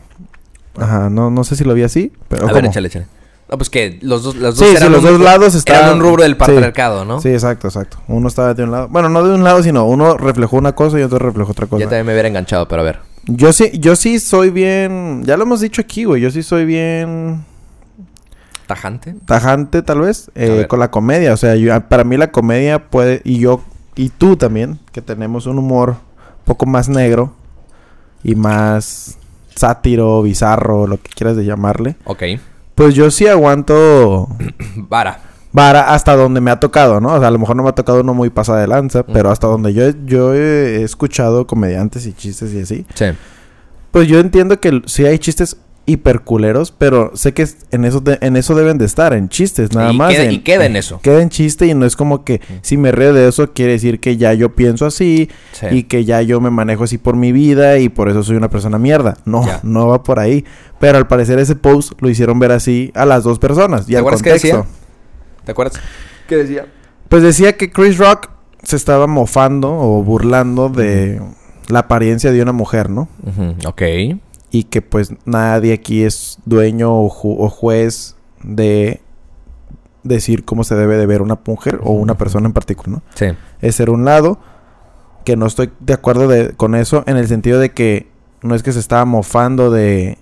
B: Ajá, no, no sé si lo vi así, pero
A: A ver, échale, échale. No, pues que los dos, los dos
B: Sí, sí,
A: eran
B: los
A: un-
B: dos lados estaban...
A: Eran un rubro del
B: sí.
A: patriarcado, ¿no?
B: Sí, exacto, exacto. Uno estaba de un lado. Bueno, no de un lado, sino uno reflejó una cosa y otro reflejó otra cosa.
A: Ya también me hubiera enganchado, pero a ver.
B: Yo sí, yo sí soy bien... Ya lo hemos dicho aquí, güey. Yo sí soy bien
A: ¿Tajante?
B: tajante, tal vez, eh, con la comedia. O sea, yo- para mí la comedia puede... Y yo... Y tú también, que tenemos un humor un poco más negro y más sátiro, bizarro, lo que quieras de llamarle.
A: Ok.
B: Pues yo sí aguanto [clears throat]
A: Vara.
B: vara hasta donde me ha tocado, ¿no? O sea, a lo mejor no me ha tocado uno muy pasada de lanza, pero hasta donde yo, yo he escuchado comediantes y chistes y así.
A: Sí.
B: Pues yo entiendo que sí hay chistes hiperculeros, pero sé que en eso, de- en eso deben de estar, en chistes, nada
A: y
B: más.
A: Queda,
B: en-
A: y queda en eso.
B: Queda en chiste y no es como que si me río de eso quiere decir que ya yo pienso así
A: Sí.
B: y que ya yo me manejo así por mi vida y por eso soy una persona mierda. No,
A: Ya.
B: no va por ahí. Pero al parecer ese post lo hicieron ver así a las dos personas y
A: ¿Te
B: al
A: acuerdas qué
B: contexto.
A: decía? ¿Te acuerdas? ¿Qué decía?
B: Pues decía que Chris Rock se estaba mofando o burlando de la apariencia de una mujer, ¿no?
A: Ok.
B: Y que pues nadie aquí es dueño o, ju- o juez de decir cómo se debe de ver una mujer o una persona en particular, ¿no?
A: Sí.
B: Es ser un lado que no estoy de acuerdo de- con eso en el sentido de que no es que se estaba mofando de,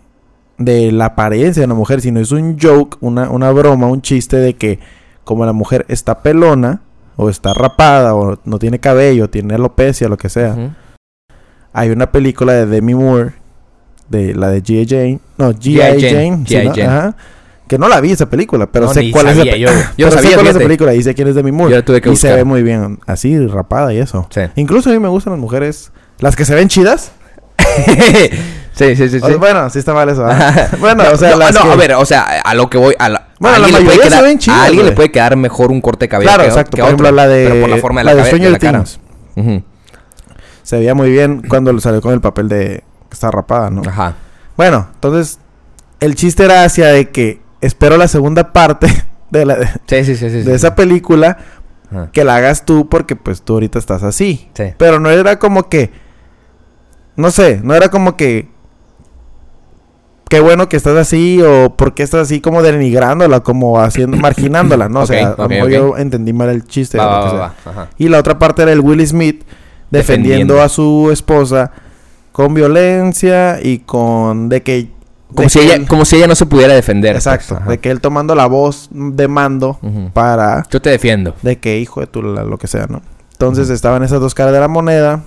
B: de la apariencia de una mujer, sino es un joke, una, una broma, un chiste de que como la mujer está pelona o está rapada o no tiene cabello, tiene alopecia, lo que sea. Hay una película de Demi Moore, de la de G.I. Jane, no, G.I. Jane. Ajá. Que no la vi esa película, pero
A: No,
B: sé cuál es
A: sabía
B: esa
A: yo. Yo
B: pero
A: sabía,
B: sé cuál es esa
A: fíjate.
B: película y sé quién es Demi Moore.
A: Yo la tuve que
B: y se ve muy bien así, rapada y eso.
A: Sí.
B: Incluso a mí me gustan las mujeres, las que se ven chidas. [laughs]
A: sí, sí, sí,
B: O-
A: sí.
B: bueno, sí está mal eso. bueno, o sea,
A: no,
B: las
A: no,
B: que-
A: a ver, o sea, a lo que voy, a, la,
B: Bueno,
A: a
B: la
A: alguien, le puede
B: mayoría se ven chidas,
A: a alguien le puede quedar mejor un corte de cabello
B: Claro,
A: que,
B: exacto.
A: que
B: Por ejemplo,
A: otro,
B: la de
A: pero por la forma de la,
B: la de
A: la cara.
B: Se veía muy bien cuando salió con el papel de que está rapada, ¿no?
A: Ajá.
B: Bueno, entonces el chiste era hacia de que espero la segunda parte [laughs] de la de,
A: Sí, sí, sí, sí.
B: de
A: sí.
B: esa película
A: Ajá.
B: que la hagas tú porque pues tú ahorita estás así.
A: Sí.
B: Pero no era como que no sé, no era como que qué bueno que estás así o por qué estás así como denigrándola, como haciendo [coughs] marginándola, ¿no?
A: Ok,
B: o sea, a lo
A: ok,
B: mejor
A: ok.
B: yo entendí mal el chiste
A: Va, va, va.
B: Y la otra parte era el Will Smith defendiendo,
A: Defendiendo.
B: a su esposa con violencia y con de que
A: Como
B: de
A: si,
B: que
A: ella,
B: él-
A: como si ella no se pudiera defender.
B: exacto, de que él tomando la voz de mando para
A: Yo te defiendo.
B: de que hijo de tu la- lo que sea, ¿no? Entonces estaban esas dos caras de la moneda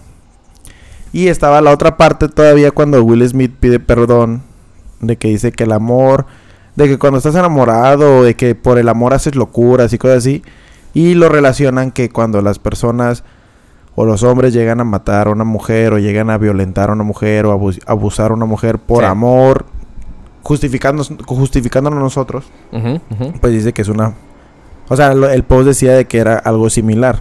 B: y estaba la otra parte todavía cuando Will Smith pide perdón de que dice que el amor, de que cuando estás enamorado, de que por el amor haces locuras y cosas así y lo relacionan que cuando las personas o los hombres llegan a matar a una mujer o llegan a violentar a una mujer o abus- abusar a una mujer por
A: Sí.
B: amor justificándonos justificándonos nosotros pues dice que es una... O sea, lo- el post decía de que era algo similar.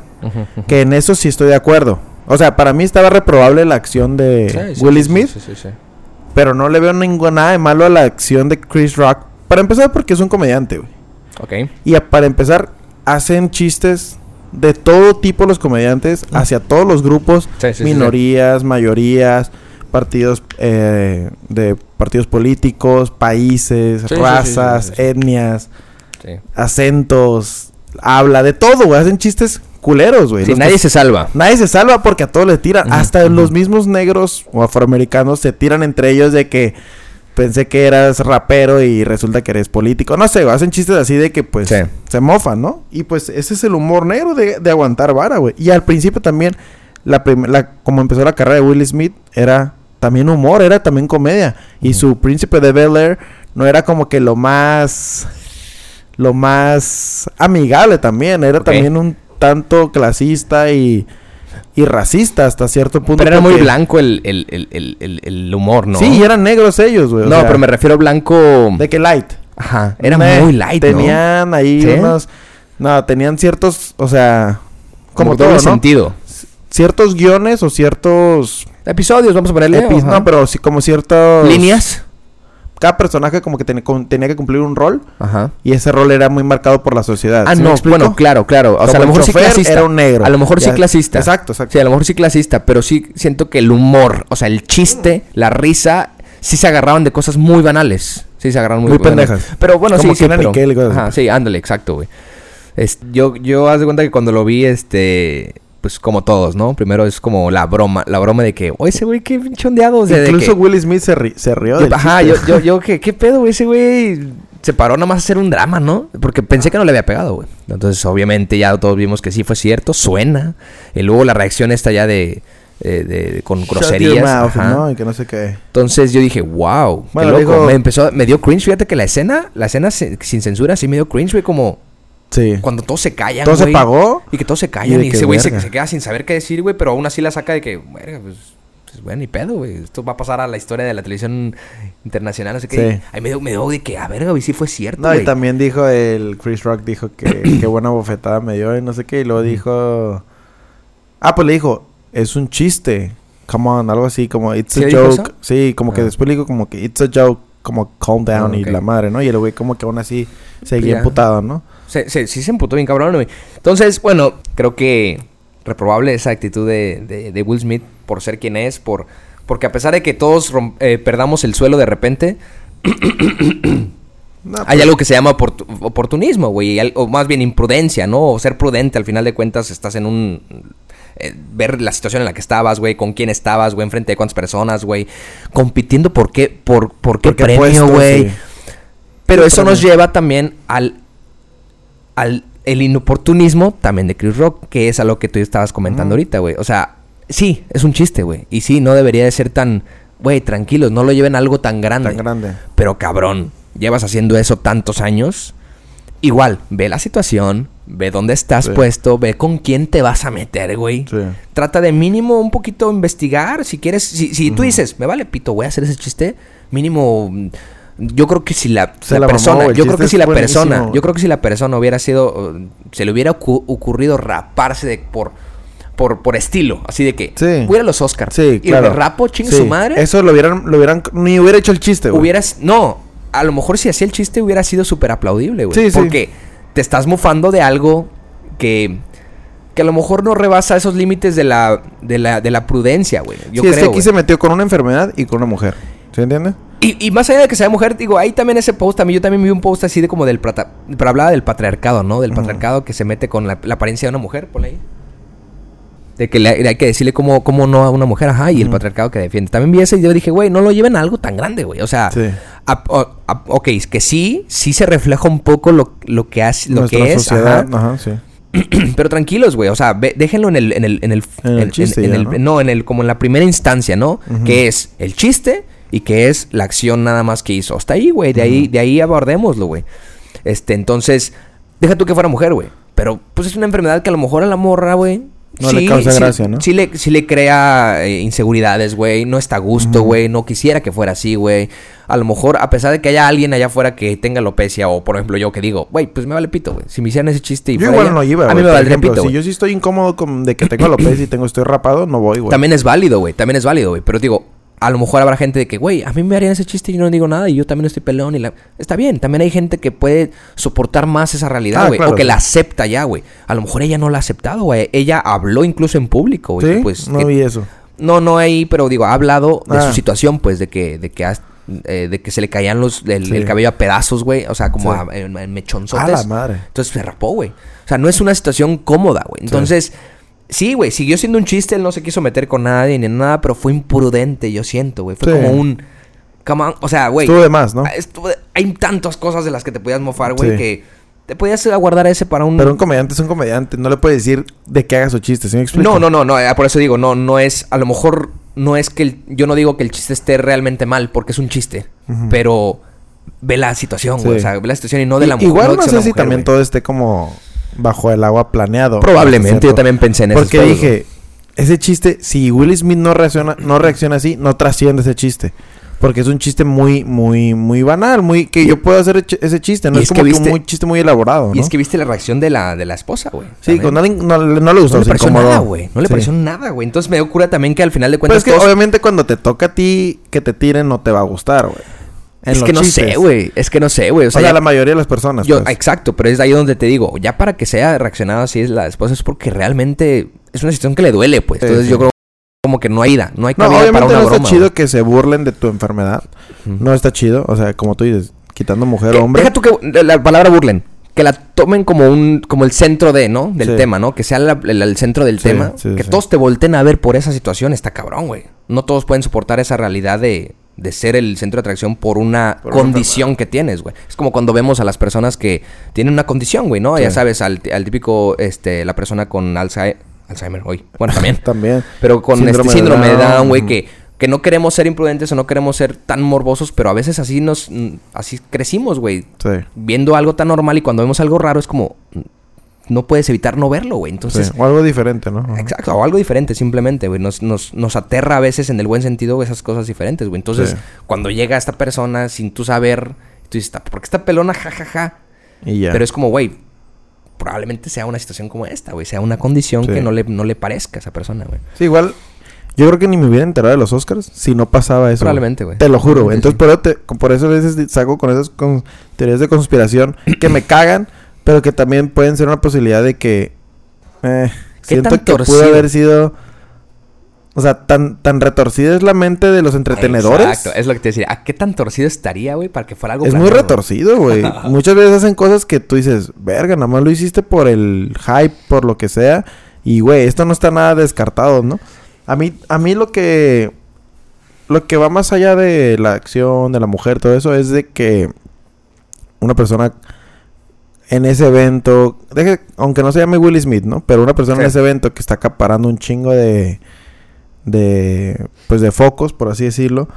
B: Que en eso sí estoy de acuerdo. O sea, para mí estaba reprobable la acción de
A: Sí, sí,
B: Will Smith,
A: sí, sí, sí.
B: pero no le veo ningún nada de malo a la acción de Chris Rock. Para empezar, porque es un comediante, güey.
A: Ok.
B: Y a- para empezar, hacen chistes de todo tipo los comediantes hacia todos los grupos,
A: Sí, sí, sí, sí.
B: minorías, mayorías, partidos eh, de partidos políticos, países, razas, etnias acentos, habla de todo, güey. Hacen chistes culeros, güey.
A: Sí, nadie
B: que-
A: se salva.
B: nadie se salva porque a todos le tiran. Hasta los mismos negros o afroamericanos se tiran entre ellos de que pensé que eras rapero y resulta que eres político. No sé, hacen chistes así de que pues
A: Sí.
B: se mofan, ¿no? Y pues ese es el humor negro de, de aguantar vara, güey. Y al principio también, la, la como empezó la carrera de Will Smith, era también humor, era también comedia. Y su Príncipe de Bel Air no era como que lo más lo más amigable también. Era también un tanto clasista y, y racista hasta cierto punto.
A: Pero era muy blanco el, el, el, el, humor, ¿no?
B: Sí, y eran negros ellos, güey.
A: No,
B: sea,
A: pero me refiero blanco.
B: De que light.
A: Ajá. Era
B: Me-
A: muy light, ¿no?
B: Tenían ahí
A: ¿Sí?
B: unos... No, tenían ciertos... O sea... Como,
A: Como
B: todo, ¿no?
A: sentido.
B: Ciertos guiones o ciertos...
A: Episodios, vamos a ponerle.
B: epi- no, pero sí como ciertos...
A: Líneas.
B: Cada personaje como que ten- con- tenía que cumplir un rol.
A: Ajá.
B: Y ese rol era muy marcado por la sociedad.
A: Ah,
B: ¿sí
A: no, bueno, claro, claro. O
B: Como
A: sea, a lo mejor sí clasista.
B: era un negro.
A: A lo mejor sí
B: Ya-
A: clasista.
B: Exacto, exacto.
A: Sí, a lo mejor sí clasista, pero sí siento que el humor, o sea, el chiste, la risa, sí se agarraban de cosas muy banales. Sí se agarraron muy,
B: Muy
A: banales.
B: pendejas.
A: Pero bueno,
B: Como
A: sí, sí, pero- Ajá, sí, ándale, exacto, güey. Yo, yo haz de cuenta que cuando lo vi, este... Pues como todos, ¿no? Primero es como la broma, la broma de que, oye, ese güey, qué pinche ondeado. O sea, de
B: Incluso
A: que-
B: Will Smith se, ri- se rió del
A: ajá, yo,
B: chiste.
A: yo, yo, [laughs] ¿qué, qué pedo, güey? Ese güey se paró nada más a hacer un drama, ¿no? Porque pensé que no le había pegado, güey. Entonces, obviamente, ya todos vimos que sí fue cierto, suena. Y luego la reacción está ya de, eh, de- con
B: Shut
A: groserías.
B: mouth,
A: ajá.
B: ¿no? Y que no sé qué.
A: Entonces yo dije, wow,
B: Bueno,
A: qué loco. Me empezó, me dio cringe. Fíjate que la escena, la escena sin censura sí me dio cringe, güey, como
B: Sí.
A: cuando todos se callan,
B: Todo se pagó.
A: Y que todos se callan y, ese güey se, queda sin saber qué decir, güey, pero aún así la saca de que, verga, pues, pues bueno, ni pedo, güey. Esto va a pasar a la historia de la televisión internacional, no sé qué.
B: Sí.
A: Ahí me dio, me dio de que, a verga, güey, sí fue cierto,
B: No,
A: güey.
B: y también dijo el Chris Rock, dijo que [clears throat] qué buena bofetada me dio y no sé qué. Y luego dijo... Ah, pues le dijo, es un chiste. Come on, algo así como it's
A: ¿Sí
B: a joke.
A: eso?
B: Sí, como que
A: Ah.
B: después le dijo como que it's a joke, como calm down
A: Ah,
B: y la madre, ¿no? Y el güey como que aún así seguía
A: Ya.
B: emputado, ¿no?
A: Se, se- sí se emputó bien cabrón, güey. Entonces, bueno, creo que reprobable esa actitud de, de- de Will Smith por ser quien es, por porque a pesar de que todos eh, perdamos el suelo de repente, [coughs]
B: No,
A: hay algo que se llama oportu- oportunismo, güey, o más bien imprudencia, ¿no? O ser prudente, al final de cuentas estás en un... eh, ver la situación en la que estabas, güey, con quién estabas, güey, enfrente de cuántas personas, güey, compitiendo por qué, por, por qué premio, güey.
B: sí.
A: Pero eso nos lleva también al, al el inoportunismo también de Chris Rock, que es a lo que tú estabas comentando ahorita, güey. O sea, sí, es un chiste, güey. Y sí, no debería de ser tan, güey, tranquilos, no lo lleven a algo tan grande.
B: Tan grande.
A: Pero cabrón, llevas haciendo eso tantos años. Igual, ve la situación, ve dónde estás
B: Sí.
A: puesto, ve con quién te vas a meter, güey.
B: Sí.
A: Trata de mínimo un poquito investigar. Si quieres, si, si tú dices, me vale pito, voy a hacer ese chiste, mínimo. Yo creo que si la, persona, yo creo que si la
B: buenísimo,
A: persona, yo creo que si la persona hubiera sido, se le hubiera ocu- ocurrido raparse de por, por, por estilo, así de que,
B: Sí.
A: voy a ir a los Oscars
B: Sí,
A: y
B: claro.
A: rapo, chingue
B: Sí.
A: su madre,
B: Eso lo hubieran, lo hubieran, ni hubiera hecho el chiste, güey.
A: hubieras, no, a lo mejor si hacía el chiste hubiera sido súper aplaudible, güey,
B: Sí,
A: porque te estás mufando de algo que que a lo mejor no rebasa esos límites de la, de la, de la prudencia, güey. Yo
B: sí,
A: creo,
B: este aquí se metió con una enfermedad y con una mujer. ¿Se entiende?
A: Y, y más allá de que sea mujer, digo, ahí también ese post, también yo también vi un post así de como del pero hablaba del patriarcado, ¿no? Del patriarcado que se mete con la, la apariencia de una mujer, ponle ahí. De que le, hay que decirle cómo, cómo no a una mujer, ajá, y el patriarcado que defiende. También vi ese y yo dije, güey, no lo lleven a algo tan grande, güey. O sea,
B: Sí.
A: a- ok, es que sí, sí se refleja un poco lo, lo que hace, lo
B: Nuestra
A: que es,
B: sociedad,
A: ajá.
B: ajá, sí. [clears throat]
A: Pero tranquilos, güey. O sea, ve- déjenlo en el, en el, en el,
B: En el chiste ya,
A: el-
B: ¿no?
A: ¿no? en el, como en la primera instancia, ¿no? Que es el chiste y que es la acción nada más que hizo. Hasta ahí, güey. De ahí, de ahí abordémoslo, güey. Este, entonces, deja tú que fuera mujer, güey. Pero, pues es una enfermedad que a lo mejor a la morra, güey.
B: No le causa
A: sí-
B: gracia, ¿no?
A: Sí le, sí le crea eh, inseguridades, güey. No está a gusto, güey. No quisiera que fuera así, güey. A lo mejor, a pesar de que haya alguien allá afuera que tenga alopecia, o por ejemplo yo que digo, güey, pues me vale pito, güey. Si me hicieran ese chiste y
B: Yo igual
A: ella,
B: no iba,
A: A mí me
B: ejemplo,
A: pito,
B: Si yo sí estoy incómodo con de que tengo alopecia y tengo estoy rapado, no voy, güey.
A: También es válido, güey. También es válido, güey. Pero digo, a lo mejor habrá gente de que, güey, a mí me harían ese chiste y yo no digo nada y yo también estoy peleón y la... Está bien. También hay gente que puede soportar más esa realidad,
B: Ah,
A: güey.
B: claro,
A: o que la acepta ya, güey. A lo mejor ella no la ha aceptado, güey. Ella habló incluso en público, güey.
B: ¿Sí?
A: Pues,
B: no
A: que-
B: vi eso.
A: no, no ahí, pero digo, ha hablado de
B: Ah.
A: su situación, pues, de que, de que, has- eh, de que se le caían los, el,
B: Sí.
A: el cabello a pedazos, güey. O sea, como
B: Sí.
A: a- en, en
B: A la madre.
A: Entonces se rapó, güey. O sea, no es una situación cómoda, güey. Entonces, sí, güey, siguió siendo un chiste, él no se quiso meter con nadie ni nada, pero fue imprudente, yo siento, güey. Fue
B: Sí.
A: como un. come on, o sea, güey.
B: Estuvo de más, ¿no?
A: ah, estuvo de- hay tantas cosas de las que te podías mofar, güey,
B: Sí.
A: que te podías aguardar ese para un.
B: Pero un comediante es un comediante. No le puede decir de que haga su chiste. ¿Sí me explico?
A: No, no, no, no, eh, por eso digo, no, no es, a lo mejor no es que el, yo no digo que el chiste esté realmente mal, porque es un chiste, pero ve la situación, güey,
B: Sí.
A: o sea, ve la situación y no de la mujer.
B: Igual no
A: sea
B: sé si
A: mujer,
B: también todo esté como bajo el agua planeado.
A: Probablemente, yo también pensé en eso.
B: Porque dije, ese chiste, si Will Smith no reacciona, no reacciona así, no trasciende ese chiste. Porque es un chiste muy, muy, muy banal, muy que yo puedo hacer ese chiste, no es, como que
A: viste-
B: un chiste muy elaborado, ¿no?
A: Y es que viste la reacción de la, de la esposa, güey.
B: sí, con nadie- no, le- no le gustó,
A: No le pareció nada, güey. No le
B: Sí.
A: pareció nada, güey. Entonces me dio cura también que al final de
B: Pero
A: cuentas
B: es que
A: todos-
B: obviamente cuando te toca a ti que te tiren no te va a gustar, güey.
A: Es que no sé, güey. Es que no sé, güey. O
B: O
A: sea, ya-
B: la mayoría de las personas.
A: yo,
B: pues.
A: exacto, pero es ahí donde te digo, ya para que sea reaccionado así es la esposa es porque realmente es una situación que le duele, pues. Entonces
B: sí.
A: yo creo como que no hay ida, no hay
B: No,
A: cabida
B: obviamente
A: para una
B: no
A: broma.
B: está chido que se burlen de tu enfermedad. No está chido. O sea, como tú dices, quitando mujer
A: Que-
B: o hombre.
A: Deja tú que la palabra burlen. Que la tomen como un como el centro de, ¿no? Del
B: Sí.
A: tema, ¿no? Que sea la- el, el centro del
B: Sí,
A: tema.
B: sí,
A: que todos te volten a ver por esa situación. Está cabrón, güey. No todos pueden soportar esa realidad de, de ser el centro de atracción por una
B: Por una
A: condición que tienes, güey. Es como cuando vemos a las personas que tienen una condición, güey, ¿no?
B: Sí.
A: Ya sabes, al, al típico, este, la persona con Alzheimer, Alzheimer hoy. Bueno, [laughs] también.
B: También.
A: Pero con
B: Síndrome
A: este síndrome de
B: Down,
A: güey, que, que no queremos ser imprudentes o no queremos ser tan morbosos, pero a veces así nos mm, así crecimos, güey.
B: Sí.
A: Viendo algo tan normal y cuando vemos algo raro es como no puedes evitar no verlo, güey. Entonces,
B: sí. O algo diferente, ¿no?
A: Exacto, o algo diferente simplemente, güey. Nos, nos, nos aterra a veces en el buen sentido esas cosas diferentes, güey. Entonces,
B: Sí.
A: cuando llega esta persona sin tú saber, tú dices, ¿por qué está pelona? Ja, ja, ja.
B: Y ya.
A: Pero es como, güey, probablemente sea una situación como esta, güey. Sea una condición
B: Sí.
A: que no le, no le parezca a esa persona, güey.
B: Sí, igual. Yo creo que ni me hubiera enterado de los Oscars si no pasaba eso.
A: Probablemente, güey.
B: Te lo juro, güey. Entonces, por, eso te- por eso a veces saco con esas con- teorías de conspiración que me cagan, pero que también pueden ser una posibilidad de que. eh,
A: ¿Qué
B: siento que pudo haber sido. O sea, tan, tan retorcida es la mente de los entretenedores.
A: Exacto, es lo que te decía. ¿A qué tan torcido estaría, güey, para que fuera algo
B: Es muy retorcido, güey. [laughs] Muchas veces hacen cosas que tú dices, verga, nada más lo hiciste por el hype, por lo que sea. Y, güey, esto no está nada descartado, ¿no? A mí, a mí lo que... Lo que va más allá de la acción, de la mujer, todo eso, es de que una persona en ese evento, deje- aunque no se llame Will Smith, ¿no? Pero una persona en ese evento que está acaparando un chingo de, de, pues de focos, por así decirlo,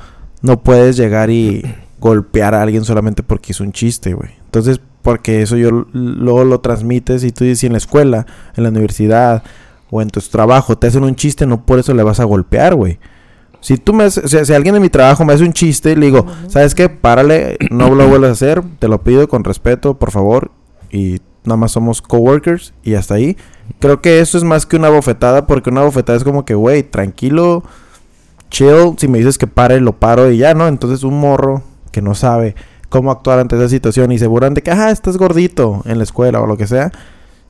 B: no puedes llegar y [clears throat] golpear a alguien solamente porque hizo un chiste, güey. Entonces, porque eso yo luego lo transmites y tú dices, si en la escuela, en la universidad o en tu trabajo te hacen un chiste, no por eso le vas a golpear, güey. Si tú me haces, o sea, si alguien de mi trabajo me hace un chiste, le digo, ¿sabes qué? Párale, no lo vuelvas a hacer, te lo pido con respeto, por favor, y nada más somos coworkers y hasta ahí. Creo que eso es más que una bofetada, porque una bofetada es como que, güey, tranquilo, chill, si me dices que pare, lo paro y ya, ¿no? Entonces un morro que no sabe cómo actuar ante esa situación y se burlan de que, ah, estás gordito en la escuela o lo que sea.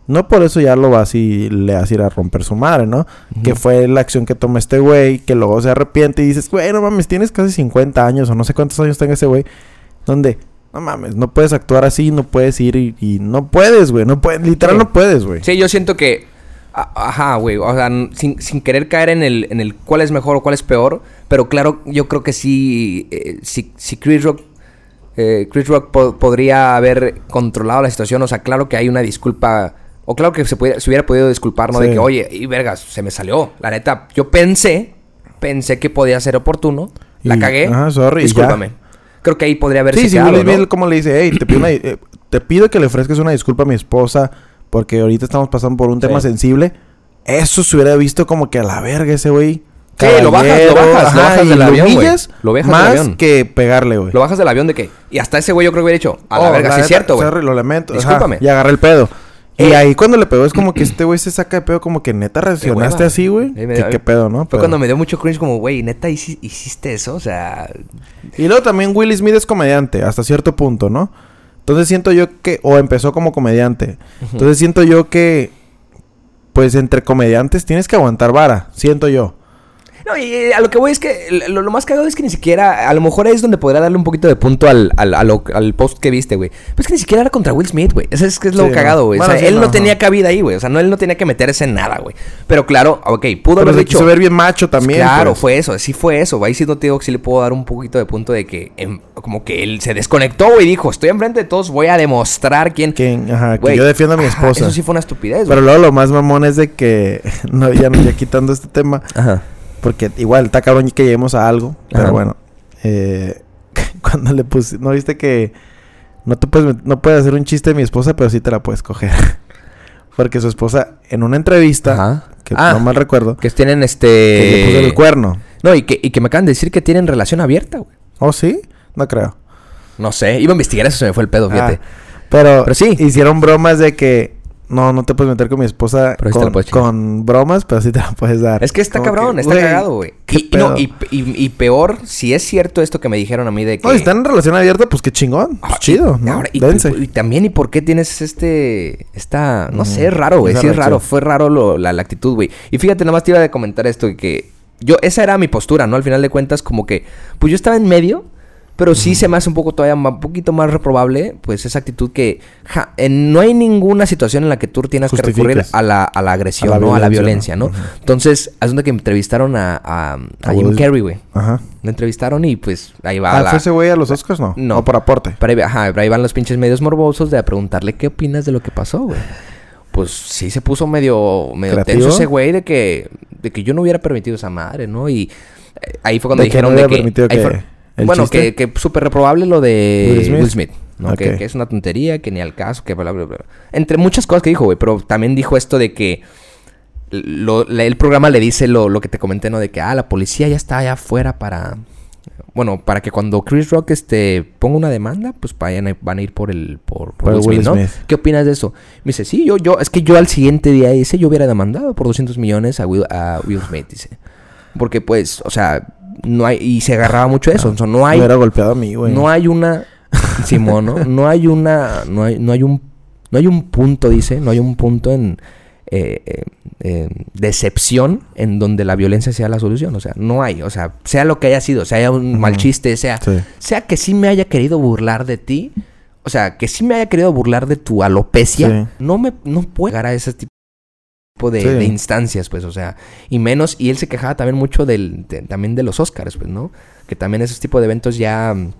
B: No por eso ya lo vas y le vas a ir a romper su madre, ¿no? Que fue la acción que toma este güey, que luego se arrepiente y dices, güey, no mames, tienes casi 50 años o no sé cuántos años tenga ese güey. Donde, no mames, no puedes actuar así, no puedes ir y, y no puedes, güey, no puedes, literal
A: Sí.
B: no puedes, güey.
A: Sí, yo siento que. a- Ajá, güey. O sea, sin, sin querer caer en el, en el cuál es mejor o cuál es peor. Pero claro, yo creo que sí. eh, si, si Chris Rock. eh, Chris Rock po- podría haber controlado la situación. O sea, claro que hay una disculpa. O claro que se, puede- se hubiera podido disculpar, ¿no? De que, oye, y vergas, se me salió. La neta, yo pensé. Pensé que podía ser oportuno. La cagué.
B: ajá, sorry, ya.
A: Creo que ahí podría haberse
B: Sí, sí, Will Smith
A: ¿no?
B: como le dice, hey, te pido, una- eh, te pido que le ofrezcas una disculpa a mi esposa porque ahorita estamos pasando por un tema
A: Sí.
B: sensible. Eso se hubiera visto como que a la verga ese güey.
A: Sí, lo bajas, lo bajas, lo bajas
B: y
A: del
B: lo
A: avión, güey. Lo bajas del
B: más
A: avión.
B: que pegarle, güey.
A: Lo bajas del avión de que. Y hasta ese güey yo creo que hubiera dicho. A la
B: Oh,
A: verga, sí es cierto, güey.
B: Lo lamento. ajá,
A: Discúlpame.
B: y agarré el pedo. Y
A: Eh.
B: ahí cuando le pegó es como que [clears throat] este güey se saca de pedo como que neta reaccionaste así, güey. ¿Qué, pedo, ¿no?
A: Fue
B: Pero-
A: cuando me dio mucho cringe como, güey, neta hici- hiciste eso, o sea...
B: Y luego también Will Smith es comediante hasta cierto punto, ¿no? Entonces siento yo que, o empezó como comediante. Entonces siento yo que, pues entre comediantes tienes que aguantar vara, siento yo.
A: No, y eh, a lo que voy es que lo, lo más cagado es que ni siquiera, a lo mejor ahí es donde podría darle un poquito de punto al, al, post que viste, güey. Pero es que ni siquiera era contra Will Smith, güey. Eso es que es lo
B: Sí,
A: cagado, güey.
B: Bueno,
A: o sea,
B: sí,
A: él no,
B: no,
A: tenía cabida ahí, güey. O sea, no, él no tenía que meterse en nada, güey. Pero claro, ok, pudo
B: Pero
A: haber
B: se
A: dicho...
B: ver bien macho también.
A: Claro,
B: pues.
A: fue eso, sí fue eso. Ahí sí no te digo que sí le puedo dar un poquito de punto de que em, como que él se desconectó, güey, y dijo, estoy enfrente de todos, voy a demostrar quién...
B: Que, ajá, que yo defiendo a mi
A: ajá,
B: esposa.
A: Eso sí fue una estupidez,
B: Pero
A: güey.
B: luego lo más mamón es de que, [laughs] no, ya, ya quitando este tema,
A: Ajá.
B: Porque igual está cabrón que lleguemos a algo, pero
A: Ajá.
B: bueno, eh, [laughs] cuando le puse, ¿no viste que no te puedes, no puedes hacer un chiste de mi esposa, pero sí te la puedes coger? [laughs] porque su esposa, en una entrevista,
A: Ajá.
B: que
A: Ah.
B: no mal recuerdo,
A: Que tienen
B: que
A: este...
B: le puso el cuerno.
A: No, y que, y que me acaban de decir que tienen relación abierta, güey.
B: ¿Oh, sí? No creo.
A: No sé, iba a investigar eso, se me fue el pedo, fíjate.
B: Ah, pero,
A: Pero sí.
B: hicieron bromas de que no, no te puedes meter con mi esposa con, bromas, pero sí te la puedes dar.
A: Es que está
B: Como
A: cabrón,
B: que,
A: está cagado, güey.
B: ¿qué
A: Y, y no,
B: pedo?
A: y, y- y peor, si es cierto esto que me dijeron a mí de que...
B: No, si están en relación abierta, pues qué chingón. Pues
A: Ah,
B: chido,
A: y-
B: ¿no?
A: ahora, y, también, ¿y por qué tienes este... Esta... No sé, es raro, güey. Sí es raro. Fue raro lo- la, la actitud, güey. Y fíjate, nada más te iba a comentar esto que... yo, esa era mi postura, ¿no? Al final de cuentas, como que, pues yo estaba en medio, pero sí se me hace un poco todavía un poquito más reprobable, pues esa actitud que ja, no hay ninguna situación en la que tú tienes que recurrir a la, a la agresión,
B: A la
A: ¿no? A la
B: violencia, ¿no?
A: Entonces, es donde que entrevistaron a, a, Jim Carrey, güey.
B: Ajá.
A: Lo entrevistaron y pues ahí va
B: Ah,
A: la...
B: ¿fue ese güey a los Oscars? No.
A: No.
B: O por aporte.
A: Pero ahí, ajá, pero ahí van los pinches medios morbosos de a preguntarle qué opinas de lo que pasó, güey. Pues sí se puso medio, medio
B: ¿Creativo?
A: tenso ese güey de que, de que yo no hubiera permitido esa madre, ¿no? Y eh, ahí fue cuando
B: ¿De que
A: dijeron
B: no
A: de que...
B: qué?
A: fue-
B: ¿El
A: bueno,
B: chiste?
A: que, que súper reprobable lo de
B: Will
A: Will
B: Smith.
A: ¿no? Que, es una tontería, que ni al caso, que bla, bla, bla. Entre muchas cosas que dijo, güey. Pero también dijo esto de que... Lo, el programa le dice lo, lo que te comenté, ¿no? De que, ah, la policía ya está allá afuera para... Bueno, para que cuando Chris Rock este, ponga una demanda, pues vayan a- van a ir por el por, Will
B: Will
A: Smith, ¿no?
B: Smith.
A: ¿Qué opinas de eso? Me dice, sí, yo, yo, es que yo al siguiente día dice, yo hubiera demandado por 200 millones a Will, a Will Smith, dice. Porque pues, o sea, no hay, y se agarraba mucho eso, o sea, no
B: Me
A: hay,
B: hubiera golpeado a mí, güey.
A: no hay una, Simón, ¿no? No hay una, no hay, no hay un, no hay un punto, dice, no hay un punto en, eh, eh, eh, de excepción en donde la violencia sea la solución, o sea, no hay, o sea, sea lo que haya sido, sea un mal chiste, sea,
B: Sí.
A: sea que sí me haya querido burlar de ti, o sea, que sí me haya querido burlar de tu alopecia,
B: Sí.
A: no me no puedo llegar a ese tipo de,
B: Sí.
A: de instancias, pues, o sea, y menos, y él se quejaba también mucho del, de- también de los Oscars, pues, ¿no? Que también esos tipos de eventos ya mm,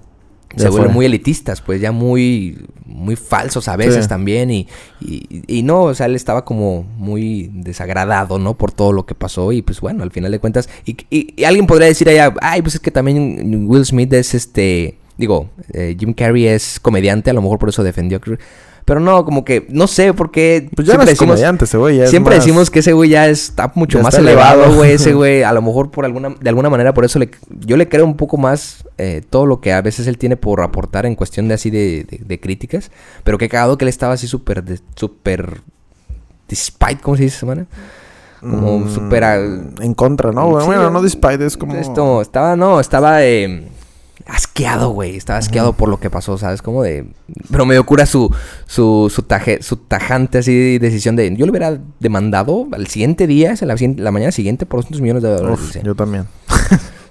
B: Ya
A: se vuelven muy elitistas, pues, ya muy, muy falsos a veces
B: Sí.
A: también, y, y, y no, o sea, él estaba como muy desagradado, ¿no? Por todo lo que pasó, y pues bueno, al final de cuentas, y, y- y alguien podría decir allá, ay, pues es que también Will Smith es este, digo, eh, Jim Carrey es comediante, a lo mejor por eso defendió a Chris- pero no, como que, no sé, porque
B: Pues ya no
A: siempre
B: es
A: decimos,
B: comediante ese güey. ya es
A: siempre
B: más-
A: decimos que ese güey ya está mucho
B: Ya
A: más
B: está
A: elevado, güey, ese [laughs] güey, a lo mejor por alguna, de alguna manera, por eso le, yo le creo un poco más eh, todo lo que a veces él tiene por aportar en cuestión de así de, de- de críticas, pero que cagado que él estaba así súper, súper, despite, ¿cómo se dice, semana? Como
B: Mm,
A: súper...
B: En contra, ¿no?
A: Sí,
B: bueno,
A: eh,
B: no despide, es como...
A: Esto, estaba, no, estaba eh, asqueado, güey. Estaba asqueado por lo que pasó, ¿sabes? Como de... Pero me cura su, su, su, taje- su tajante así decisión de... Yo lo hubiera demandado al siguiente día, la, la mañana siguiente, por 200 millones de dólares.
B: Uf, yo también.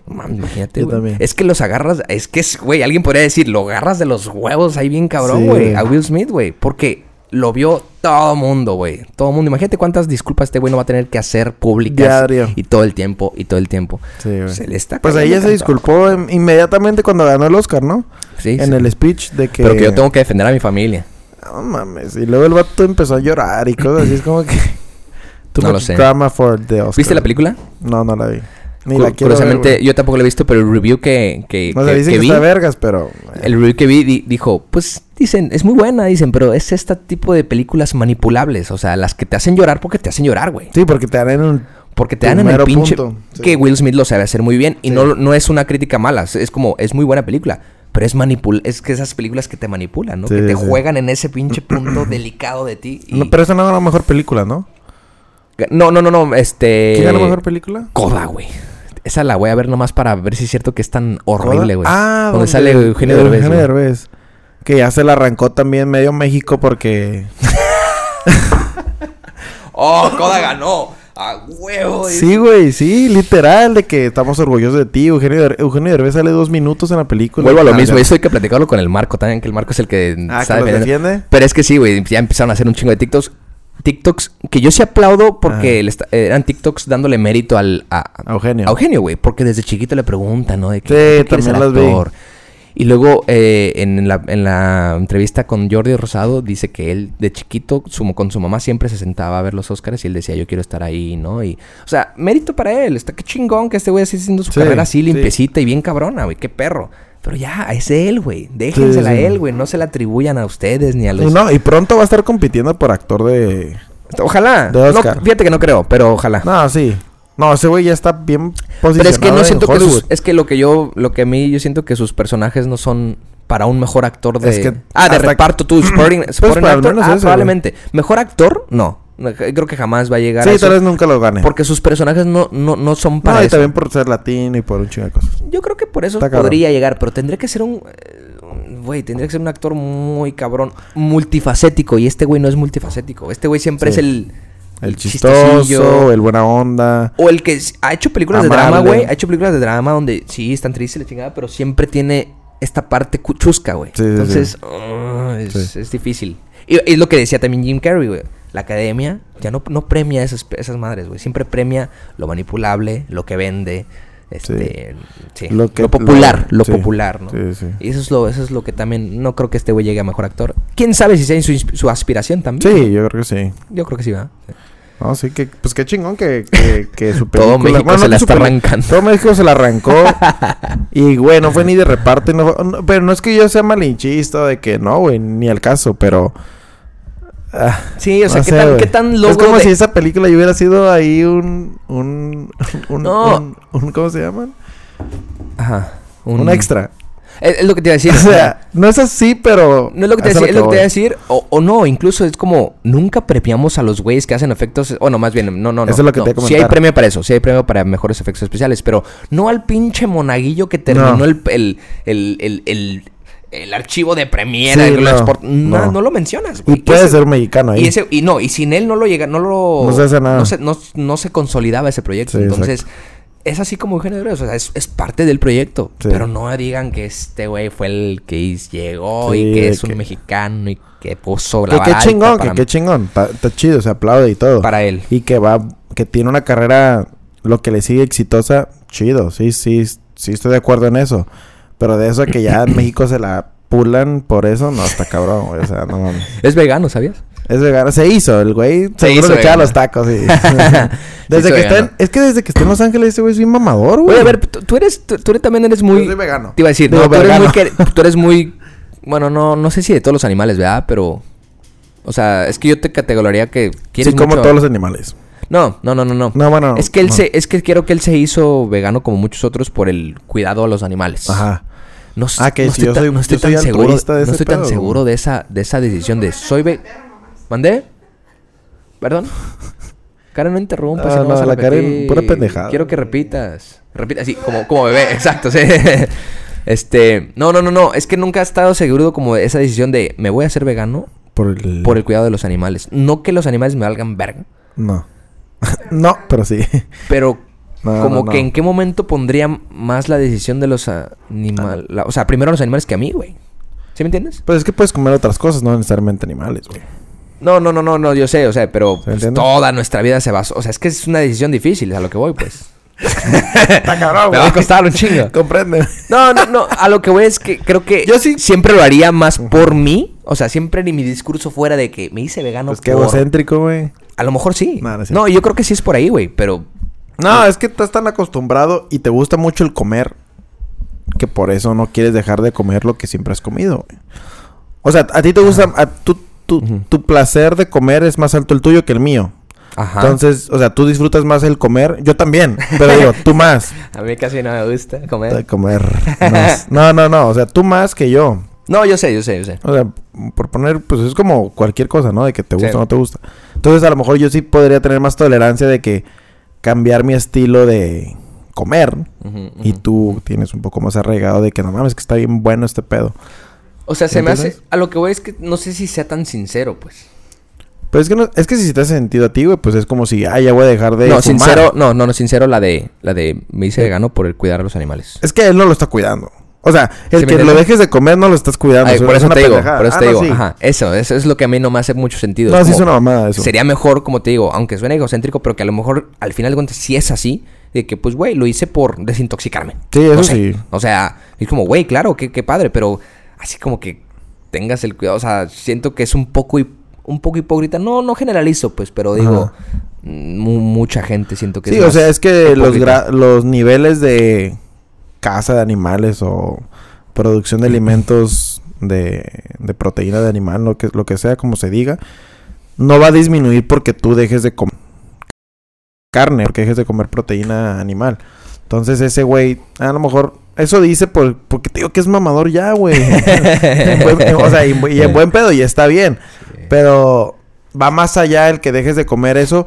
A: Mames, [laughs] imagínate,
B: Yo
A: güey.
B: también.
A: Es que los agarras... Es que, güey, alguien podría decir, lo agarras de los huevos ahí bien cabrón, güey. a Will Smith, güey. Porque lo vio todo mundo, güey. Todo mundo. Imagínate cuántas disculpas este güey no va a tener que hacer públicas.
B: Diario.
A: Y todo el tiempo, y todo el tiempo.
B: Sí, güey.
A: Se le está
B: Pues ella se disculpó inmediatamente cuando ganó el Oscar, ¿no?
A: Sí,
B: en
A: sí.
B: el speech de que...
A: Pero que yo tengo que defender a mi familia.
B: No mames. Y luego el vato empezó a llorar y cosas así. Es como que... Too
A: No lo
B: much
A: sé.
B: drama for the Oscar.
A: ¿Viste la película?
B: No, no la vi. Ni la ver,
A: Curiosamente, yo tampoco la he visto, pero el review que, que,
B: O sea,
A: que-
B: dicen
A: que vi,
B: está vergas, pero... eh,
A: el review que vi di- dijo, pues dicen, es muy buena, dicen, pero es este tipo de películas manipulables, o sea, las que te hacen llorar porque te hacen llorar, güey.
B: Sí, porque te dan en un...
A: Porque te dan en el pinche
B: punto, sí.
A: que Will Smith lo sabe hacer muy bien y
B: Sí.
A: no, no es una crítica mala, es- como es muy buena película, pero es manipul es que esas películas que te manipulan, ¿no?
B: Sí,
A: que te juegan en ese pinche punto [clears throat] delicado de ti. y-
B: No, pero esa no es la mejor película, ¿no?
A: no, no, no, no, este
B: ¿Quién ganó mejor película?
A: Coda, güey. Esa la voy a ver nomás para ver si es cierto que es tan horrible, güey.
B: Ah,
A: donde sale Eugenio
B: de
A: Derbez.
B: Eugenio. Derbez. Que ya se la arrancó también medio México porque... [laughs]
A: Oh, Coda ganó. A huevo.
B: Sí, güey, sí, literal, de que estamos orgullosos de ti. Eugenio, Der- Eugenio Derbez sale dos minutos en la película.
A: Vuelvo a lo
B: Ah,
A: mismo. Eso hay que platicarlo con el Marco también, que el Marco es el que
B: Ah,
A: está
B: que
A: defendiendo.
B: defiende.
A: Pero es que sí, güey, ya empezaron a hacer un chingo de TikToks. TikToks que yo sí aplaudo porque le está- eran TikToks dándole mérito al, a,
B: A Eugenio.
A: a Eugenio, güey. Porque desde chiquito le preguntan, ¿no? De que
B: Sí,
A: ¿tú quieres
B: también las vi.
A: Y luego eh, en, la, en la entrevista con Jordi Rosado dice que él de chiquito su- con su mamá siempre se sentaba a ver los Oscars y él decía yo quiero estar ahí, ¿no? Y, o sea, mérito para él. Está qué chingón que este güey esté haciendo su
B: Sí,
A: carrera así
B: sí.
A: limpiecita y bien cabrona, güey. Qué perro. Pero ya, es él, güey. Déjensela
B: Sí, sí.
A: a él, güey. No se la atribuyan a ustedes ni a los...
B: Y, no, y pronto va a estar compitiendo por actor de...
A: Ojalá.
B: De
A: No,
B: Oscar.
A: fíjate que no creo, pero ojalá.
B: No, sí. No, ese güey ya está bien posicionado
A: Pero es que no
B: en
A: siento que sus, es que lo que yo, lo que a mí yo siento que sus personajes no son para un mejor actor de
B: Es que
A: ah de reparto tú supporting, [clears throat] supporting
B: pero al
A: actor,
B: menos
A: ah,
B: ese,
A: probablemente mejor actor no No, creo que jamás va a llegar a
B: Sí, tal vez nunca lo gane.
A: porque sus personajes no no, no son para
B: no, y
A: eso
B: también por ser latino y por un chingo de cosas.
A: yo creo que por eso
B: Está cabrón.
A: podría llegar pero tendría que ser un eh, güey tendría que ser un actor muy cabrón multifacético y este güey no es multifacético este güey siempre
B: Sí.
A: es el
B: El chistoso, el buena onda.
A: O el que ha hecho películas de drama, güey. Ha hecho películas de drama donde sí están tristes la chingada, pero siempre tiene esta parte cu- chusca, güey.
B: Sí, sí, sí.
A: Entonces, ah, es,
B: Sí.
A: es difícil. Y es lo que decía también Jim Carrey, güey. La academia ya no, no premia esas, esas madres, güey. Siempre premia lo manipulable, lo que vende. Este, sí.
B: Lo
A: Lo,
B: que-
A: popular,
B: lo-
A: lo
B: sí.
A: popular, ¿no?
B: Sí, sí.
A: Y eso es lo, eso es lo que también no creo que este güey llegue a mejor actor. ¿Quién sabe si sea su, insp- su aspiración también?
B: Sí, yo creo que sí.
A: Yo creo que sí, va.
B: No, sí, que, pues qué chingón que, que, que [laughs] su
A: Todo
B: película...
A: México se la
B: su
A: está arrancando.
B: Todo México se la arrancó. [laughs] y, güey, no fue ni de reparto. No, fue- no- pero no es que yo sea malinchista de que no, güey, ni al caso, pero... ah,
A: Sí, o sea,
B: no
A: ¿qué,
B: sé,
A: tan. ¿qué tan logro
B: Es como
A: de-
B: si esa película hubiera sido ahí un... Un... un,
A: No.
B: un- un- ¿Cómo se llaman?
A: Ajá.
B: Un, extra.
A: Es, es lo que te iba a decir. [laughs]
B: o sea, no es así, pero...
A: no es lo que te
B: eso
A: iba a decir, es lo que te iba a decir. O, o no, incluso es como, nunca premiamos a los güeyes que hacen efectos. O no, más bien, no, no, no.
B: Eso es lo que
A: no.
B: te a
A: Sí hay
B: comentar.
A: premio para eso, sí hay premio para mejores efectos especiales. Pero no al pinche monaguillo que terminó el, el, el, el, el- archivo de Premiere.
B: Sí, no,
A: export- no,
B: no.
A: no lo mencionas.
B: Y
A: güey.
B: puede
A: ese-
B: ser mexicano ahí.
A: Y, ese, y no, y sin él no lo llega, no lo...
B: No se hace nada.
A: No se, no- no se consolidaba ese proyecto.
B: Sí,
A: Entonces, es así como Eugenio Derbez, o sea, es, es parte del proyecto.
B: Sí.
A: Pero no digan que este güey fue el que llegó y que es un
B: que-
A: mexicano y que puso la
B: Que qué chingón, que qué chingón. Está, está chido, se aplaude y todo.
A: para él.
B: Y que va, que tiene una carrera, lo que le sigue exitosa, chido. Sí, sí, sí estoy de acuerdo en eso. Pero de eso que ya en México se la pulan por eso, no, está cabrón, güey. O sea, no mames.
A: Es vegano, ¿sabías?
B: Es vegano. Se hizo, el güey.
A: Se
B: seguro
A: hizo
B: le echaba los tacos, [laughs] [laughs] desde que está en,
A: vegano.
B: es que desde que está en Los Ángeles ese güey es bien mamador, güey.
A: Oye, a ver, tú, eres, tú, tú eres- también eres muy...
B: Yo soy vegano.
A: Te iba a decir,
B: Digo,
A: no, tú eres, muy quer- tú eres muy... Bueno, no, no sé si de todos los animales, ¿verdad? Pero... O sea, es que yo te categorizaría que quieres
B: Sí, como
A: mucho-
B: todos los animales.
A: No, no, no, no, no.
B: No, bueno.
A: es que él
B: no.
A: se, es que quiero que él se hizo vegano como muchos otros por el cuidado a los animales.
B: Ajá.
A: No,
B: Ah, que
A: no
B: si
A: estoy
B: yo
A: tan,
B: soy-
A: no estoy
B: yo soy
A: tan seguro,
B: de
A: no estoy tan seguro de esa, de esa decisión de soy ve... ¿Mandé? ¿Perdón? Karen, no interrumpas.
B: Ah,
A: no
B: no, la Karen, pura pendejada.
A: Quiero que repitas. Repita así, como, como bebé, [laughs] exacto, sí. Este, no, no, no, no, es que nunca he estado seguro como de esa decisión de me voy a hacer vegano
B: Por el...
A: por el cuidado de los animales. No que los animales me valgan verga,
B: No. [laughs] no, pero sí.
A: pero
B: No,
A: como
B: no,
A: que
B: no.
A: en qué momento pondría más la decisión de los animales. O sea, primero los animales que a mí, güey. ¿Sí me entiendes?
B: Pues es que puedes comer otras cosas, no necesariamente animales, güey.
A: No, no, no, no, no, yo sé, o sea, pero pues, toda nuestra vida se basó. O sea, es que es una decisión difícil, a lo que voy, pues. [laughs]
B: Está cabrón,
A: Me va a costar un chingo. [laughs]
B: Comprende.
A: No, no, no, a lo que voy es que creo que
B: Yo sí-
A: siempre lo haría más por mí. O sea, siempre ni mi discurso fuera de que me hice vegano
B: Pues
A: por...
B: egocéntrico, güey.
A: A lo mejor sí.
B: No,
A: yo creo que sí es por ahí, güey, pero...
B: No, es que estás tan acostumbrado y te gusta mucho el comer que por eso no quieres dejar de comer lo que siempre has comido, güey. O sea, a ti te gusta, a tu, tu, tu placer de comer es más alto el tuyo que el mío.
A: Ajá.
B: Entonces, o sea, tú disfrutas más el comer, yo también, pero digo, tú más [laughs]
A: A mí casi no me gusta
B: de
A: comer.
B: comer. más. No, no, no, o sea, tú más que yo.
A: No, yo sé, yo sé, yo sé.
B: O sea, por poner, pues es como cualquier cosa, ¿no? De que te gusta
A: Sí.
B: o no te gusta. Entonces, a lo mejor yo sí podría tener más tolerancia de que cambiar mi estilo de comer. Y tú tienes un poco más arraigado de que no mames, que está bien bueno este pedo.
A: O sea, se me hace... A lo que voy es que no sé si sea tan sincero, pues.
B: Pero es que, no, es que si te hace sentido a ti, güey, pues es como si, ah, ya voy a dejar de.
A: no,
B: fumar.
A: sincero... No, no, no, sincero la de... La de me hice vegano por el cuidar a los animales.
B: Es que él no lo está cuidando. O sea, el
A: ¿Sí me
B: que lo dejes de comer no lo estás cuidando.
A: Ay, por
B: es
A: eso te digo,
B: pendejada.
A: por eso
B: Ah,
A: te
B: no,
A: digo,
B: sí.
A: ajá, eso, eso es lo que a mí no me hace mucho sentido.
B: No, sí es una mamada eso.
A: Sería mejor, como te digo, aunque suene egocéntrico, pero que a lo mejor al final de cuentas sí es así, de que pues, güey, lo hice por desintoxicarme.
B: Sí, eso
A: No sé.
B: sí.
A: O sea, es como, güey, claro, qué, qué padre, pero así como que tengas el cuidado, o sea, siento que es un poco, un poco hipócrita. No, no generalizo, pues, pero digo, mu- mucha gente siento que
B: Sí,
A: es
B: o sea, es que los,
A: hipócrita.
B: los niveles de caza de animales o producción de alimentos de, de proteína de animal, lo que, lo que sea, como se diga, no va a disminuir porque tú dejes de comer carne, porque dejes de comer proteína animal. Entonces ese güey, a lo mejor, eso dice por, porque te digo que es mamador ya, güey. [laughs] O sea, y, y en buen pedo y está bien. Pero va más allá el que dejes de comer eso.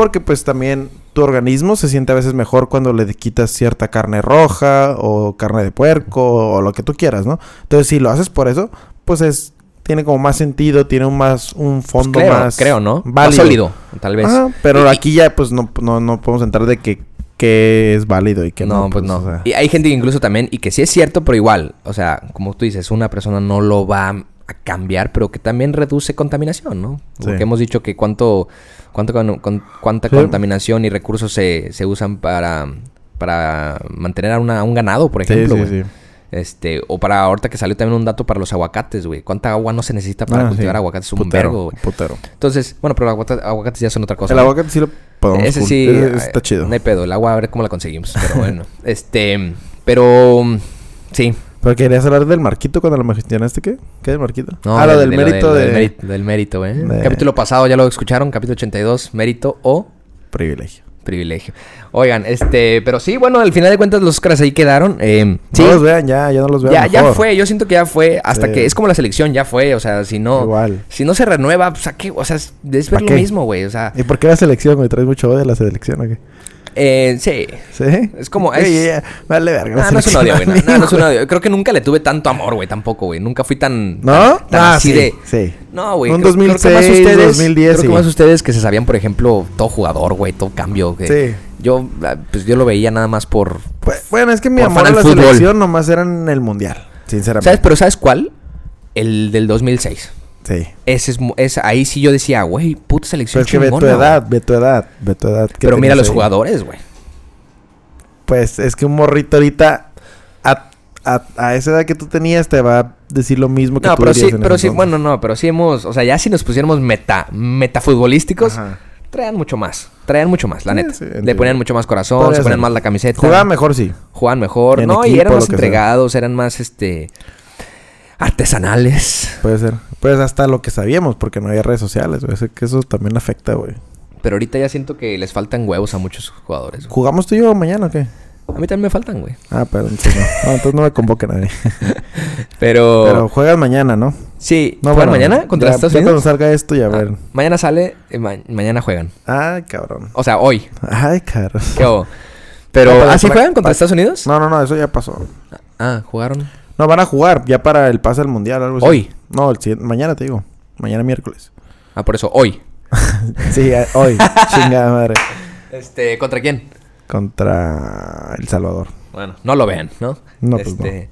B: Porque pues también tu organismo se siente a veces mejor cuando le quitas cierta carne roja o carne de puerco o lo que tú quieras, ¿no? Entonces si lo haces por eso, pues es tiene como más sentido, tiene un más un fondo
A: creo,
B: más
A: creo, ¿no? Más
B: válido.
A: sólido, tal vez.
B: Ajá, pero
A: Y-
B: aquí ya pues no, no, no podemos entrar de que, que es válido y que no.
A: no, pues no.
B: o sea.
A: Y hay gente que incluso también, y que sí es cierto, pero igual, o sea, como tú dices, una persona no lo va a cambiar, pero que también reduce contaminación, ¿no? Porque
B: Sí.
A: hemos dicho que cuánto, cuánto con- con- cuánta
B: Sí.
A: contaminación y recursos se, se usan para, para mantener a, una- a un ganado, por ejemplo,
B: sí,
A: güey.
B: sí.
A: Este, o para ahorita que salió también un dato para los aguacates, güey. ¿Cuánta agua no se necesita para
B: Ah,
A: cultivar aguacates? Un
B: Putero,
A: vergo, güey.
B: Putero.
A: Entonces, bueno, pero los aguacates, aguacates ya son otra cosa.
B: El aguacate sí lo podemos
A: Ese sí.
B: ese está chido.
A: No hay pedo. El agua, a ver cómo la conseguimos. Pero [laughs] bueno. este. Pero. Sí.
B: Pero querías hablar del marquito cuando lo mencionaste, ¿qué? ¿Qué del marquito?
A: No,
B: ah, lo
A: de-
B: del
A: de
B: mérito
A: del,
B: de...
A: del mérito, del mérito, ¿eh?
B: de-
A: Capítulo pasado ya lo escucharon. Capítulo 82. Mérito o
B: privilegio.
A: privilegio. Oigan, este. Pero sí, bueno, al final de cuentas los Oscars ahí quedaron. eh, sí.
B: No los vean ya, ya no los vean
A: ya, ya fue. Yo siento que ya fue. Hasta
B: Sí.
A: que es como la selección. Ya fue. O sea, si no.
B: Igual.
A: Si no se renueva, pues, ¿a qué? O sea, es, es
B: ¿Pa
A: ver lo
B: qué?
A: mismo, güey. O sea,
B: ¿Y por qué la selección, güey? ¿Traes mucho odio a la selección o qué?
A: Eh, sí.
B: ¿Sí?
A: Es como- es-
B: ey, ey, Vale, verga. la
A: No, no es un odio, güey.
B: a
A: No, es un odio. Creo que nunca le tuve tanto amor, güey. Tampoco, güey. Nunca fui tan.
B: ¿No?
A: Tan, tan
B: ah,
A: así
B: sí,
A: de.
B: sí.
A: No, güey.
B: Un
A: creo- creo que
B: 2006,
A: más ustedes,
B: 2010,
A: Creo que
B: sí.
A: más ustedes que se sabían, por ejemplo, todo jugador, güey. Todo cambio. que
B: Sí.
A: Yo, ah, pues yo lo veía nada más por.
B: Pues, bueno, es que mi amor a la
A: fútbol.
B: selección nomás era en el mundial. Sinceramente.
A: ¿Sabes? Pero ¿sabes cuál? El del 2006.
B: Sí.
A: Ese es, es ahí sí yo decía, güey, puta selección
B: Pero es que ve tu edad,
A: güey".
B: ve tu edad, ve tu edad.
A: Pero mira los
B: ahí.
A: jugadores, güey.
B: Pues es que un morrito ahorita a, a, a esa edad que tú tenías te va a decir lo mismo que
A: No,
B: tú
A: pero sí,
B: en
A: pero sí, bueno, no, pero sí hemos, o sea, ya si nos pusiéramos meta, metafutbolísticos,
B: Ajá.
A: traían mucho más, traían mucho más, la neta.
B: sí,
A: Le ponían mucho más corazón,
B: Podría
A: se ponían
B: ser.
A: más la camiseta.
B: Jugaba mejor, sí.
A: Jugaban mejor,
B: En
A: no, y eran más
B: sea.
A: entregados, eran más, este, artesanales.
B: Puede ser. Pues hasta lo que sabíamos, porque no había redes sociales, güey. Sé que eso también afecta, güey.
A: Pero ahorita ya siento que les faltan huevos a muchos jugadores. güey.
B: ¿Jugamos tú y yo mañana o qué?
A: A mí también me faltan, güey.
B: Ah, pero entonces no. No, entonces no me convoque nadie. [laughs]
A: Pero,
B: Pero juegas mañana, ¿no?
A: sí,
B: No,
A: ¿juegan
B: bueno,
A: mañana contra
B: ya-
A: Estados
B: ya
A: Unidos?
B: cuando salga esto, ya
A: Ah,
B: ver.
A: mañana sale, eh, ma- mañana juegan.
B: Ay, cabrón.
A: O sea, hoy.
B: Ay, caro.
A: ¿Qué hubo? Pero,
B: No,
A: ¿ah, sí juegan contra Estados Unidos?
B: No, no, no, eso ya pasó.
A: Ah, jugaron.
B: No, van a jugar ya para el pase al mundial, algo así.
A: Hoy.
B: No, el siguiente- mañana te digo. Mañana miércoles.
A: Ah, por eso, hoy. [laughs]
B: Sí, eh, hoy. [laughs] Chingada madre.
A: Este, ¿contra quién?
B: Contra El Salvador.
A: Bueno, no lo vean, ¿no?
B: No, pues
A: este,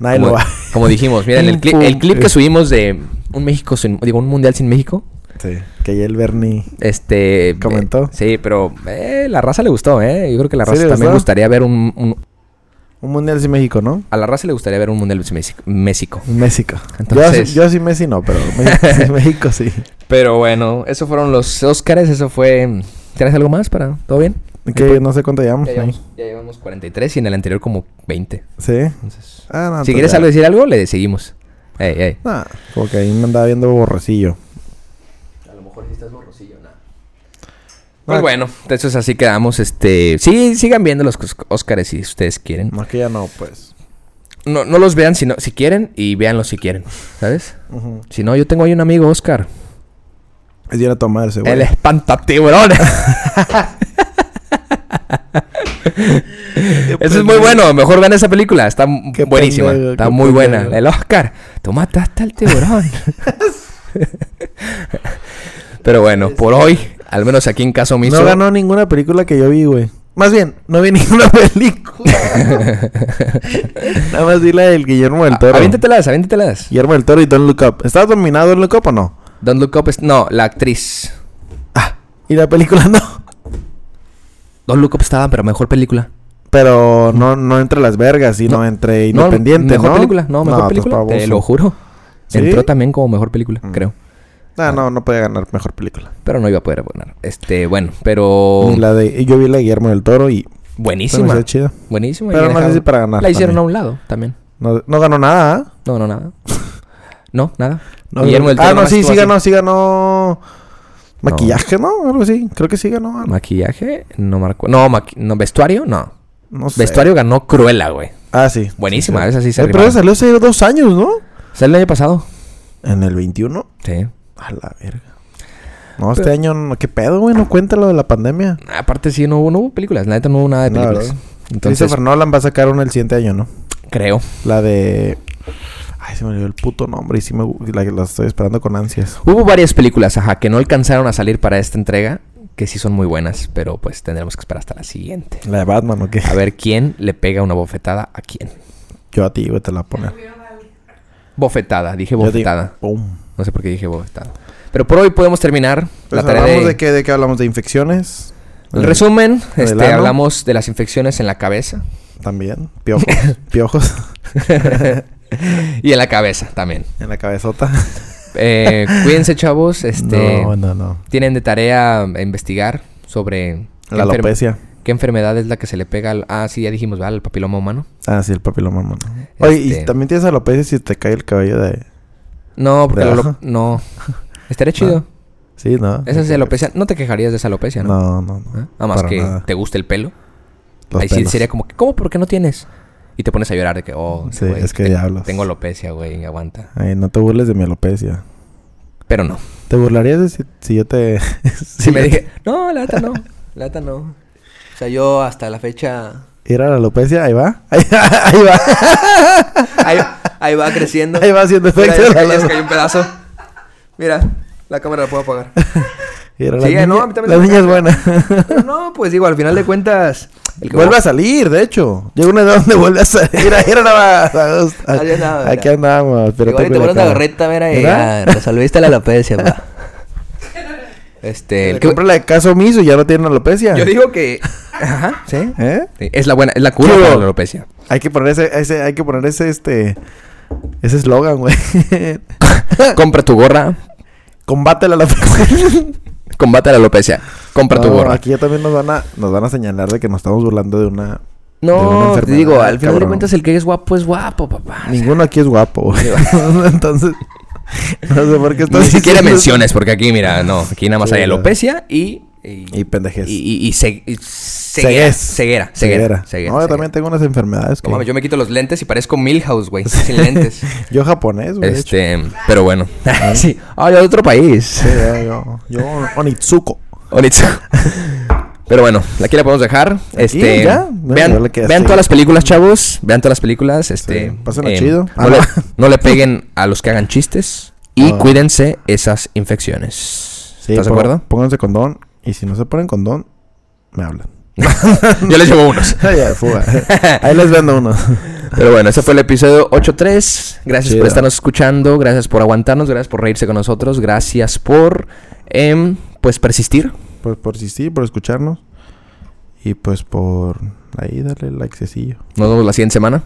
B: Nadie
A: como,
B: lo va. [laughs]
A: como dijimos, miren, el, cli- el clip que subimos de un México sin, digo, un mundial sin México,
B: Sí. Que ya el Bernie.
A: este...
B: ¿Comentó?
A: eh, sí, pero eh, la raza le gustó, ¿eh? Yo creo que la
B: ¿Sí
A: raza también
B: gustó?
A: gustaría ver un, un-
B: Un mundial sin México, ¿no?
A: A la raza le gustaría ver un mundial sin México. México.
B: México.
A: Entonces-
B: Yo, yo sí Messi no, pero México, [laughs] sí, México sí.
A: Pero bueno, eso fueron los Oscars, eso fue... ¿Tienes algo más para...? ¿Todo bien?
B: Que no sé cuánto llevamos.
A: Ya llevamos, ya llevamos 43 y en el anterior como 20.
B: Sí.
A: Entonces,
B: Ah, no,
A: si
B: entonces
A: quieres algo decir algo, le seguimos. Ey, ey.
B: Nah, como que ahí me andaba viendo borrecillo.
A: A lo mejor si estás borrosillo. Pues bueno, entonces así quedamos. Este, sí, sigan viendo los Os- Óscares si ustedes quieren.
B: No, que ya no, pues.
A: No, no los vean si, no, si quieren y véanlos si quieren, ¿sabes? Si no, yo tengo ahí un amigo, Oscar.
B: Es ir a tomarse, güey.
A: El espantatiburones. [laughs] Eso es muy bueno. Mejor vean esa película. Está
B: Qué
A: buenísima.
B: pendejo,
A: Está muy buena. El Oscar. Tú mataste al tiburón. [laughs] [laughs] Pero bueno, por hoy, al menos aquí en caso omiso.
B: No ganó ninguna película que yo vi, güey. Más bien, no vi [laughs] ninguna película. [laughs] Nada más vi la del Guillermo del
A: Ah,
B: Toro.
A: Aviéntatelas, aviéntatelas.
B: Guillermo del Toro y Don't Look Up. ¿Estaba dominado Don't Look Up o no?
A: Don't Look Up es... No, la actriz.
B: Ah, y la película [laughs] no.
A: Don't Look Up estaba, pero mejor película.
B: Pero no, no entre las vergas, sino
A: No.
B: entre
A: No,
B: independientes,
A: mejor
B: ¿no?
A: película. No, mejor
B: pues,
A: película. Te lo juro.
B: ¿Sí?
A: Entró también como mejor película,
B: Mm.
A: creo.
B: Ah, no, no podía ganar mejor película.
A: Pero no iba a poder ganar. Este, bueno, pero...
B: La de, yo vi la de Guillermo del Toro y
A: Buenísima. Buenísima.
B: Pero no sé si para ganar.
A: La hicieron a un lado también.
B: No, no ganó nada, ¿ah?
A: No, no, nada. No, nada.
B: No,
A: Guillermo del Toro
B: Ah, no, sí, sí
A: así.
B: ganó, sí ganó. Maquillaje, ¿no? Algo así. Creo que sí ganó.
A: Maquillaje, no marcó. No, maqui- no, vestuario, no.
B: No sé.
A: Vestuario ganó Cruella, güey.
B: Ah, sí.
A: Buenísima,
B: Sí, sí.
A: esa sí se
B: Eh, Pero salió hace dos años, ¿no?
A: ¿Salió el año pasado?
B: En el 21.
A: Sí.
B: A la verga. No, este año, no- ¿qué pedo, güey? No cuenta lo de la pandemia.
A: Aparte sí, no hubo, no hubo películas. La neta no hubo nada de
B: No,
A: películas.
B: ¿verdad?
A: Entonces,
B: Christopher Nolan va a sacar una el siguiente año, ¿no?
A: creo.
B: La de... Ay, se me olvidó el puto nombre y sí me la estoy esperando con ansias.
A: Hubo varias películas, ajá, que no alcanzaron a salir para esta entrega, que sí son muy buenas, pero pues tendremos que esperar hasta la siguiente.
B: ¿La de Batman o qué?
A: A ver quién le pega una bofetada a quién.
B: Yo a ti, güey, te la poner.
A: Bofetada, dije bofetada.
B: Pum.
A: No sé por qué dije bofetada. Pero por hoy podemos terminar
B: Pues
A: la tarea
B: hablamos
A: de...
B: de... qué, de qué hablamos, de infecciones. Eh,
A: resumen, este, hablamos de las infecciones en la cabeza.
B: También, piojos, [laughs] piojos
A: y en la cabeza también.
B: en la cabezota.
A: Eh, [laughs] cuídense, chavos. Este,
B: No, no, no.
A: Tienen de tarea investigar sobre
B: La alopecia.
A: Qué enfermedad es la que se le pega al... Ah, sí, ya dijimos, ¿verdad? El papiloma humano.
B: Ah, sí, el papiloma humano. Oye,
A: Este-
B: y también tienes alopecia si te cae el cabello de...
A: No, porque. No. [laughs] Estaría chido.
B: Sí, ¿no?
A: Esa es alopecia. No te quejarías de esa alopecia, ¿no?
B: No, no, no.
A: ¿Eh? Nada más que
B: nada.
A: te guste el pelo.
B: Los
A: Ahí sí
B: pelos.
A: sería como que, ¿cómo? ¿Por qué no tienes? Y te pones a llorar de que, oh,
B: Sí, es que
A: te-
B: diablos.
A: Tengo alopecia, güey, aguanta.
B: Ay, no te burles de mi alopecia.
A: Pero no.
B: ¿Te burlarías de si, si yo te... [laughs]
A: Si me [laughs] dije, no, la neta no. La neta no. O sea, yo hasta la fecha.
B: ¿Era la alopecia? Ahí va. [laughs] Ahí va. Ahí va.
A: Ahí, ahí va creciendo.
B: Ahí va haciendo
A: Mira,
B: efecto.
A: cayó- ya se cayó un pedazo. Mira, la cámara la puedo apagar. [laughs]
B: Era
A: Sí,
B: la
A: no,
B: niña,
A: a mí también
B: la
A: se me
B: niña es buena.
A: Pero no, pues digo, al final de cuentas. El que
B: Vuelve a salir, de hecho. Llega una edad donde vuelve a salir. Mira, era nada más.
A: Mira.
B: Aquí andamos. Pero
A: Igual te pones una gorrita, mira, y ya resolviste la alopecia, pa. Este, el
B: El
A: que-
B: compra la de caso omiso y ya no tiene alopecia.
A: yo digo que. [laughs] Ajá, sí.
B: ¿Eh?
A: Sí, Es la buena, es la cura para la alopecia.
B: Hay que poner ese, ese, hay que poner ese, este, ese eslogan, güey. [laughs]
A: Compra tu gorra,
B: Combate la alopecia. [laughs]
A: combate la alopecia. Compra tu gorra.
B: Aquí ya también nos van a, nos van a señalar de que nos estamos burlando de una. de
A: No, te digo, al final de
B: cabrón.
A: cuentas el que es guapo es guapo, papá.
B: Ninguno aquí es guapo, güey. Entonces, [laughs] no sé por qué estás
A: Ni siquiera
B: diciendo-
A: menciones, porque aquí, mira, no, aquí nada más
B: Sí,
A: hay alopecia y. Y,
B: Y pendejes.
A: y, y- y ce- y ceguera, ceguera, ceguera, ceguera,
B: No, yo
A: ceguera.
B: también tengo unas enfermedades.
A: No
B: que-
A: mames, yo me quito los lentes y parezco Milhouse, güey, [laughs] sin lentes.
B: Yo japonés, güey.
A: Este, pero bueno. [laughs] sí. Ah, yo de otro país.
B: Sí, yo, yo, yo Onitsuko.
A: Pero bueno, aquí la podemos dejar. Este,
B: ya.
A: Vean, vean todas las películas, chavos. Vean todas las películas. Este,
B: Sí, chido.
A: No,
B: Ah,
A: le,
B: no.
A: le [laughs] peguen a los que hagan chistes y
B: Ah.
A: cuídense esas infecciones.
B: Sí,
A: ¿Estás de acuerdo?
B: Pónganse condón. Y si no se ponen condón, me hablan. [laughs]
A: Yo les llevo unos. [laughs]
B: ya, fuga. Ahí les vendo uno.
A: Pero bueno, ese fue el episodio 8.3. Gracias
B: Chido.
A: por estarnos escuchando. Gracias por aguantarnos. Gracias por reírse con nosotros. Gracias por, em, pues, persistir.
B: Por, por sí, por escucharnos. Y pues por ahí darle likecillo.
A: Nos vemos la siguiente semana.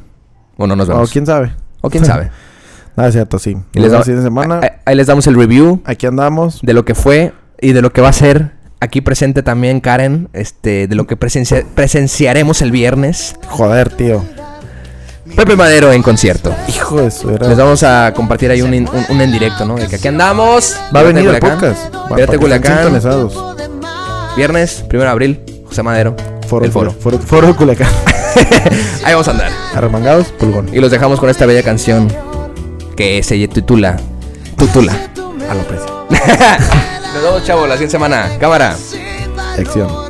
A: O no nos
B: O
A: vemos.
B: quién sabe.
A: O quién sabe. [laughs]
B: Nada, es cierto, sí.
A: Y les
B: la siguiente semana.
A: Ahí, ahí les damos el review
B: Aquí andamos.
A: de lo que fue y de lo que va a ser. Aquí presente también Karen, este, de lo que presencia- presenciaremos el viernes.
B: Joder, tío.
A: Pepe Madero en concierto.
B: Hijo de era.
A: Les vamos a compartir ahí un, un, un en directo, ¿no? De que aquí andamos.
B: Va a venir el podcast. Estén
A: Culiacán. Viernes, 1 de abril, José Madero.
B: Foro,
A: el foro.
B: Foro, foro de Culiacán. [laughs]
A: Ahí vamos a andar.
B: Arremangados, pulgón.
A: Y los dejamos con esta bella canción que se titula Tutula.
B: A lo precio. [laughs]
A: Nos vemos, chavos, la siguiente semana. Cámara.
B: Sección.